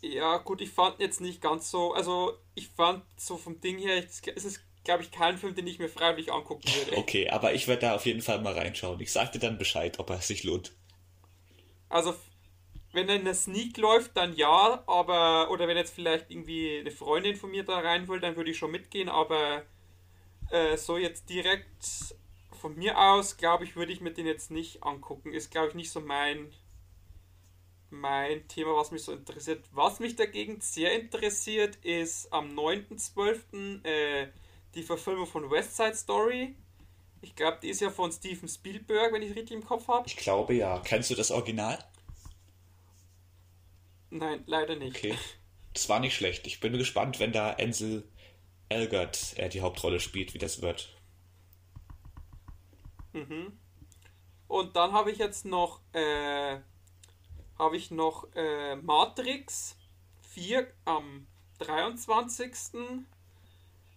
A: Ja, gut, ich fand jetzt nicht ganz so, also ich fand so vom Ding her, es ist, glaube ich, kein Film, den ich mir freiwillig angucken würde.
B: Okay, aber ich werde da auf jeden Fall mal reinschauen. Ich sagte dann Bescheid, ob er sich lohnt.
A: Also, wenn er in der Sneak läuft, dann ja, aber, oder wenn jetzt vielleicht irgendwie eine Freundin von mir da rein will, dann würde ich schon mitgehen, aber äh, so jetzt direkt von mir aus, glaube ich, würde ich mir den jetzt nicht angucken. Ist, glaube ich, nicht so mein, mein Thema, was mich so interessiert. Was mich dagegen sehr interessiert, ist am 9.12. Äh, die Verfilmung von West Side Story. Ich glaube, die ist ja von Steven Spielberg, wenn ich richtig im Kopf habe.
B: Ich glaube ja. Kennst du das Original?
A: Nein, leider nicht.
B: Okay. [LAUGHS] Das war nicht schlecht. Ich bin gespannt, wenn da Ansel Elgert äh, die Hauptrolle spielt, wie das wird.
A: Mhm. Und dann habe ich jetzt noch, äh, habe ich noch äh, Matrix 4 am 23.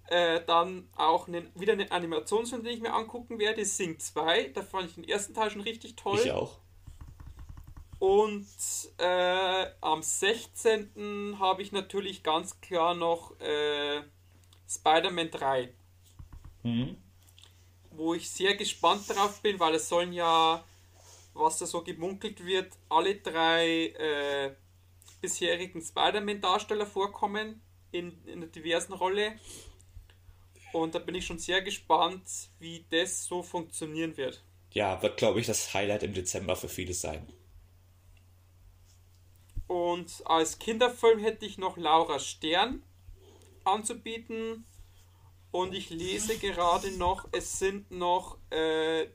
A: Äh, dann auch einen, wieder eine Animationsfilm, den ich mir angucken werde, Sing 2. Da fand ich den ersten Teil schon richtig toll.
B: Ich auch.
A: Und äh, am 16. habe ich natürlich ganz klar noch äh, Spider-Man 3. Mhm. Wo ich sehr gespannt drauf bin, weil es sollen ja, was da so gemunkelt wird, alle drei äh, bisherigen Spider-Man-Darsteller vorkommen in, in einer diversen Rolle. Und da bin ich schon sehr gespannt, wie das so funktionieren wird.
B: Ja, wird, glaube ich, das Highlight im Dezember für viele sein.
A: Und als Kinderfilm hätte ich noch Laura Stern anzubieten. Und ich lese gerade noch, es sind noch äh,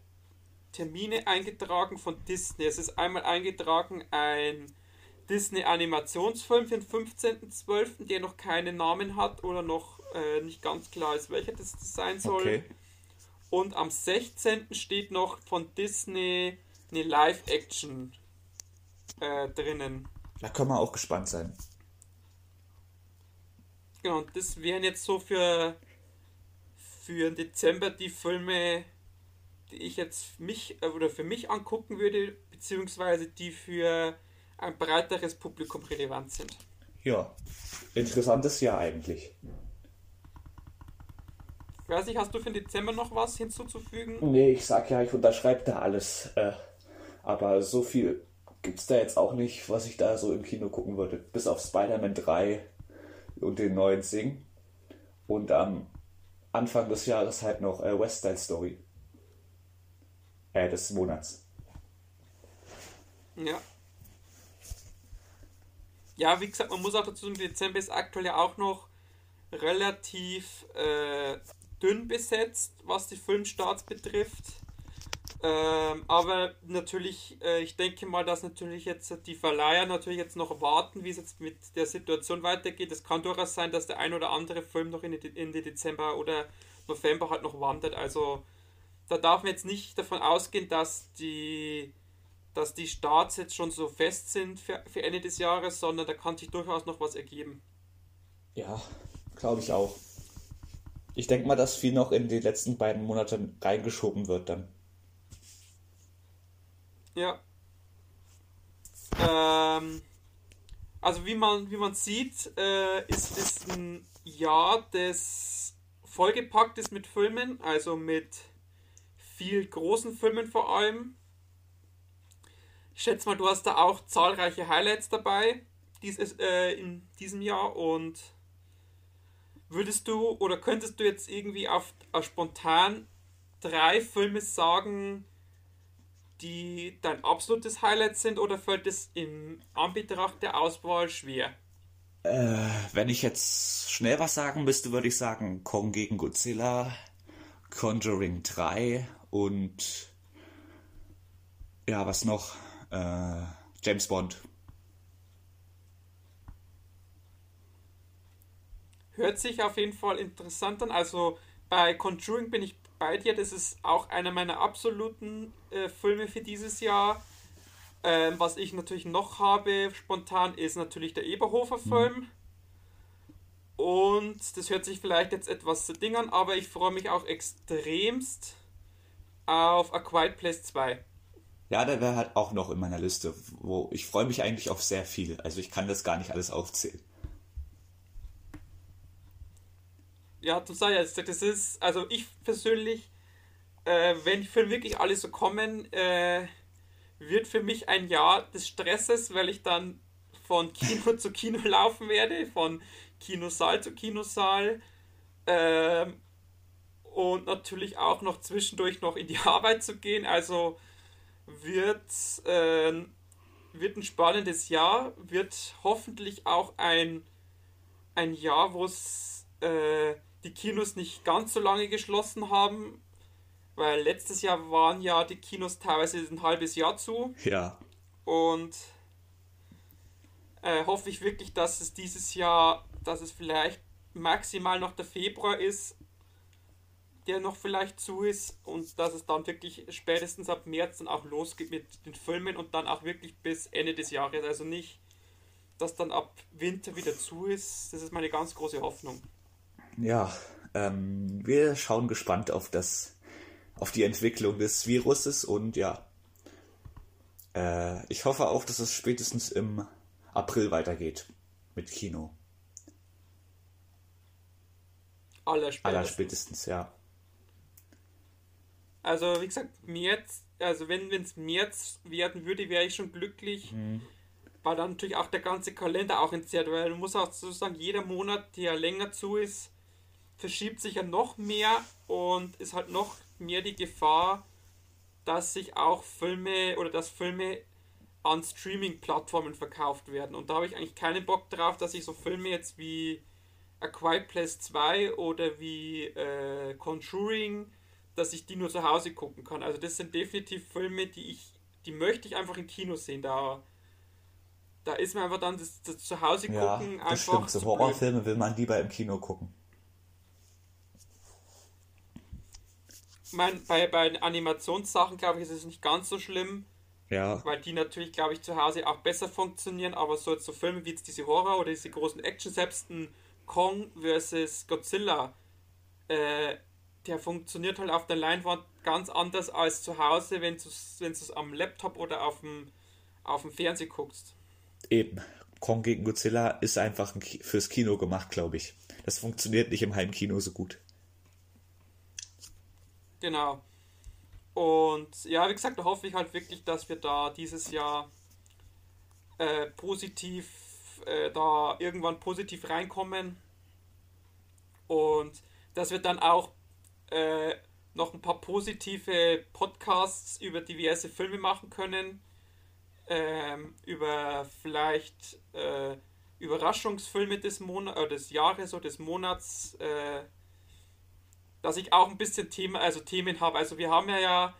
A: Termine eingetragen von Disney. Es ist einmal eingetragen ein Disney Animationsfilm für den 15.12., der noch keinen Namen hat oder noch äh, nicht ganz klar ist, welcher das sein soll. Okay. Und am 16. steht noch von Disney eine Live-Action äh, drinnen.
B: Da können wir auch gespannt sein.
A: Genau, und das wären jetzt so für, für Dezember die Filme, die ich jetzt mich äh, oder für mich angucken würde, beziehungsweise die für ein breiteres Publikum relevant sind.
B: Ja, interessantes Jahr eigentlich.
A: weiß nicht, hast du für den Dezember noch was hinzuzufügen?
B: Nee, ich sag ja, ich unterschreibe da alles. Äh, aber so viel gibt es da jetzt auch nicht, was ich da so im Kino gucken würde. Bis auf Spider-Man 3 und den neuen Sing. Und am Anfang des Jahres halt noch äh, West Side Story. Äh, des Monats.
A: Ja. Ja, wie gesagt, man muss auch dazu sagen, Dezember ist aktuell ja auch noch relativ äh, dünn besetzt, was die Filmstarts betrifft. Ähm, aber natürlich, äh, ich denke mal, dass natürlich jetzt die Verleiher natürlich jetzt noch warten, wie es jetzt mit der Situation weitergeht. Es kann durchaus sein, dass der ein oder andere Film noch in die Dezember oder November halt noch wandert. Also da darf man jetzt nicht davon ausgehen, dass die dass die Starts jetzt schon so fest sind für, für Ende des Jahres, sondern da kann sich durchaus noch was ergeben.
B: Ja, glaube ich auch. Ich denke mal, dass viel noch in die letzten beiden Monate reingeschoben wird dann.
A: Ja. Ähm, also wie man, wie man sieht, äh, ist es ein Jahr, das vollgepackt ist mit Filmen, also mit viel großen Filmen vor allem. Ich schätze mal, du hast da auch zahlreiche Highlights dabei dieses, äh, in diesem Jahr und würdest du oder könntest du jetzt irgendwie auf, auf spontan drei Filme sagen, die dein absolutes Highlight sind oder fällt es im Anbetracht der Auswahl schwer?
B: Äh, wenn ich jetzt schnell was sagen müsste, würde ich sagen Kong gegen Godzilla, Conjuring 3 und ja, was noch? äh, James Bond.
A: Hört sich auf jeden Fall interessant an. Also bei Conjuring bin ich bei dir. Das ist auch einer meiner absoluten äh, Filme für dieses Jahr. Ähm, was ich natürlich noch habe spontan ist natürlich der Eberhofer-Film. Mhm. Und das hört sich vielleicht jetzt etwas zu Ding an, aber ich freue mich auch extremst auf A Quiet Place 2.
B: Ja, der wäre halt auch noch in meiner Liste, wo ich freue mich eigentlich auf sehr viel. Also ich kann das gar nicht alles aufzählen.
A: Ja, du sagst ja, das ist, also ich persönlich, äh, wenn Filme wirklich alle so kommen, äh, wird für mich ein Jahr des Stresses, weil ich dann von Kino [LAUGHS] zu Kino laufen werde, von Kinosaal zu Kinosaal. Ähm, und natürlich auch noch zwischendurch noch in die [LAUGHS] Arbeit zu gehen. Also wird, äh, wird ein spannendes Jahr, wird hoffentlich auch ein, ein Jahr, wo es äh, die Kinos nicht ganz so lange geschlossen haben, weil letztes Jahr waren ja die Kinos teilweise ein halbes Jahr zu.
B: Ja.
A: Und äh, hoffe ich wirklich, dass es dieses Jahr, dass es vielleicht maximal noch der Februar ist, der noch vielleicht zu ist und dass es dann wirklich spätestens ab März dann auch losgeht mit den Filmen und dann auch wirklich bis Ende des Jahres. Also nicht, dass dann ab Winter wieder zu ist. Das ist meine ganz große Hoffnung.
B: Ja, ähm, wir schauen gespannt auf das, auf die Entwicklung des Viruses und ja, äh, ich hoffe auch, dass es spätestens im April weitergeht mit Kino.
A: Allerspätestens.
B: Allerspätestens, ja.
A: Also, wie gesagt, März, also wenn es März werden würde, wäre ich schon glücklich, mhm. weil dann natürlich auch der ganze Kalender auch entzerrt, weil du musst auch sozusagen jeder Monat, der länger zu ist, verschiebt sich ja noch mehr und ist halt noch mehr die Gefahr, dass sich auch Filme oder dass Filme an Streaming-Plattformen verkauft werden. Und da habe ich eigentlich keinen Bock drauf, dass ich so Filme jetzt wie A Quiet Place 2 oder wie äh, Conjuring dass ich die nur zu Hause gucken kann. Also das sind definitiv Filme, die ich, die möchte ich einfach im Kino sehen. Da, da ist mir einfach dann das, das zu Hause gucken
B: ja, das einfach. Stimmt. So Horrorfilme will man lieber im Kino gucken.
A: Mein, bei, bei Animationssachen, glaube ich, ist es nicht ganz so schlimm.
B: Ja.
A: Weil die natürlich, glaube ich, zu Hause auch besser funktionieren. Aber so, so Filme wie jetzt diese Horror oder diese großen Action, selbst ein Kong vs. Godzilla, äh, der funktioniert halt auf der Leinwand ganz anders als zu Hause, wenn du es am Laptop oder auf dem, auf dem Fernseher guckst.
B: Eben. Kong gegen Godzilla ist einfach fürs Kino gemacht, glaube ich. Das funktioniert nicht im Heimkino so gut.
A: Genau. Und ja, wie gesagt, da hoffe ich halt wirklich, dass wir da dieses Jahr äh, positiv, äh, da irgendwann positiv reinkommen. Und dass wir dann auch äh, noch ein paar positive Podcasts über diverse Filme machen können. Ähm, über vielleicht äh, Überraschungsfilme des, Monats, äh, des Jahres oder des Monats. Äh, dass ich auch ein bisschen Thema, also Themen habe. Also wir haben ja, ja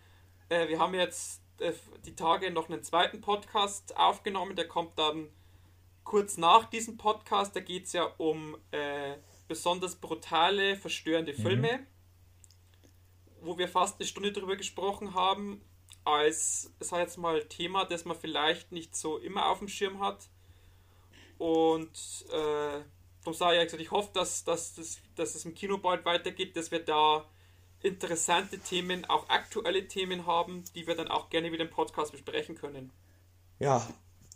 A: äh, wir haben jetzt äh, die Tage noch einen zweiten Podcast aufgenommen, der kommt dann kurz nach diesem Podcast. Da geht es ja um äh, besonders brutale, verstörende mhm. Filme. Mhm wo wir fast eine Stunde darüber gesprochen haben, als, sag jetzt mal, Thema, das man vielleicht nicht so immer auf dem Schirm hat. Und äh, darum sage ich gesagt, ich hoffe, dass, dass, dass, dass es im Kino bald weitergeht, dass wir da interessante Themen, auch aktuelle Themen haben, die wir dann auch gerne wieder im Podcast besprechen können.
B: Ja,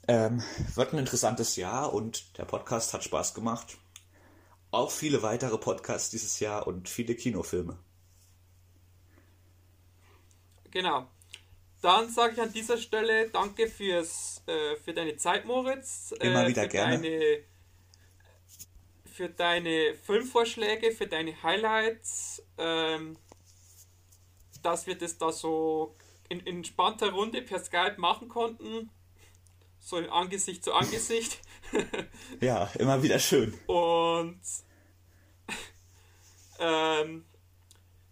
B: ähm, wird ein interessantes Jahr und der Podcast hat Spaß gemacht. Auch viele weitere Podcasts dieses Jahr und viele Kinofilme.
A: Genau. Dann sage ich an dieser Stelle danke fürs, äh, für deine Zeit, Moritz.
B: Äh, Immer wieder
A: für
B: gerne.
A: Deine, für deine Filmvorschläge, für deine Highlights, ähm, dass wir das da so in, in entspannter Runde per Skype machen konnten. So in Angesicht zu Angesicht. [LAUGHS]
B: ja, immer wieder schön.
A: Und [LAUGHS] ähm,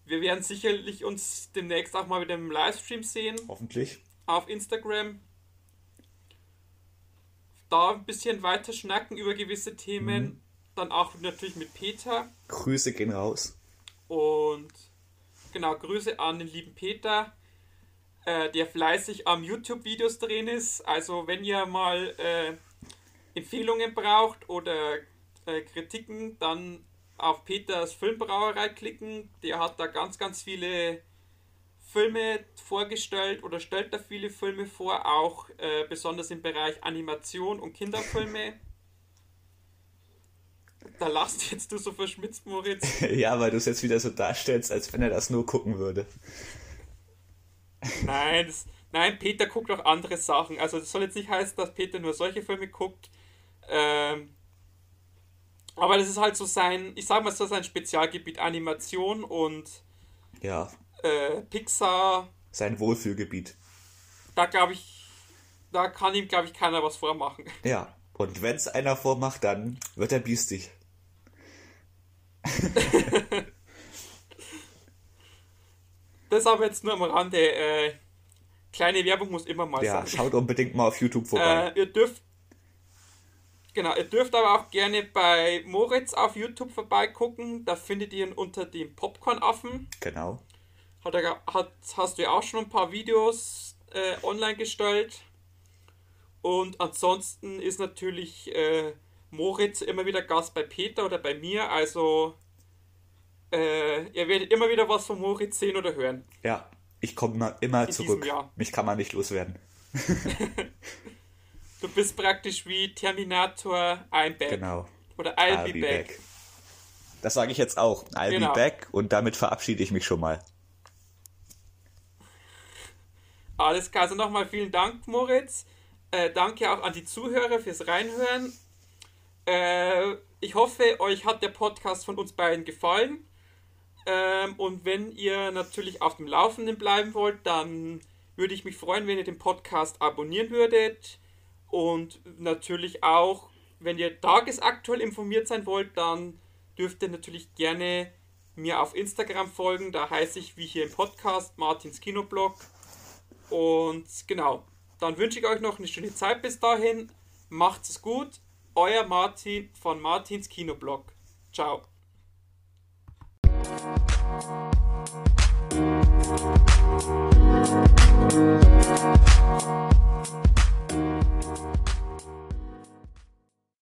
A: wir werden sicherlich uns demnächst auch mal mit dem Livestream sehen.
B: Hoffentlich.
A: Auf Instagram. Da ein bisschen weiter schnacken über gewisse Themen. Mhm. Dann auch natürlich mit Peter.
B: Grüße gehen raus.
A: Und genau, Grüße an den lieben Peter, äh, der fleißig am YouTube-Videos drin ist. Also wenn ihr mal äh, Empfehlungen braucht oder äh, Kritiken, dann auf Peters Filmbrauerei klicken. Der hat da ganz, ganz viele Filme vorgestellt oder stellt da viele Filme vor, auch äh, besonders im Bereich Animation und Kinderfilme. Da lachst jetzt du so verschmitzt, Moritz. [LAUGHS]
B: ja, weil du es jetzt wieder so darstellst, als wenn er das nur gucken würde.
A: Nein, das, nein, Peter guckt auch andere Sachen. Also das soll jetzt nicht heißen, dass Peter nur solche Filme guckt. Ähm, aber das ist halt so sein, ich sag mal so sein Spezialgebiet Animation und
B: ja.
A: Äh, Pixar.
B: Sein Wohlfühlgebiet.
A: Da glaube ich, da kann ihm, glaube ich, keiner was vormachen. [LAUGHS]
B: Ja, und wenn es einer vormacht, dann wird er biestig. [LAUGHS]
A: das aber jetzt nur am Rande. Äh, kleine Werbung muss immer mal
B: ja,
A: sein.
B: Ja, schaut unbedingt mal auf YouTube vorbei.
A: Äh, ihr dürft Genau, ihr dürft aber auch gerne bei Moritz auf YouTube vorbeigucken. Da findet ihr ihn unter dem Popcorn-Affen.
B: Genau.
A: Hat er, hat, hast du ja auch schon ein paar Videos äh, online gestellt. Und ansonsten ist natürlich äh, Moritz immer wieder Gast bei Peter oder bei mir. Also äh, ihr werdet immer wieder was von Moritz sehen oder hören.
B: Ja, ich komme immer In zurück. Mich kann man nicht loswerden. [LAUGHS]
A: Du bist praktisch wie Terminator I'm back.
B: Genau.
A: Oder I'll, I'll be, be back. back.
B: Das sage ich jetzt auch. I'll genau. be back und damit verabschiede ich mich schon mal.
A: Alles klar, also nochmal vielen Dank, Moritz. Äh, danke auch an die Zuhörer fürs Reinhören. Äh, ich hoffe, euch hat der Podcast von uns beiden gefallen. Ähm, und wenn ihr natürlich auf dem Laufenden bleiben wollt, dann würde ich mich freuen, wenn ihr den Podcast abonnieren würdet. Und natürlich auch, wenn ihr tagesaktuell informiert sein wollt, dann dürft ihr natürlich gerne mir auf Instagram folgen. Da heiße ich wie hier im Podcast Martins Kinoblog. Und genau, dann wünsche ich euch noch eine schöne Zeit bis dahin. Macht es gut. Euer Martin von Martins Kinoblog. Ciao.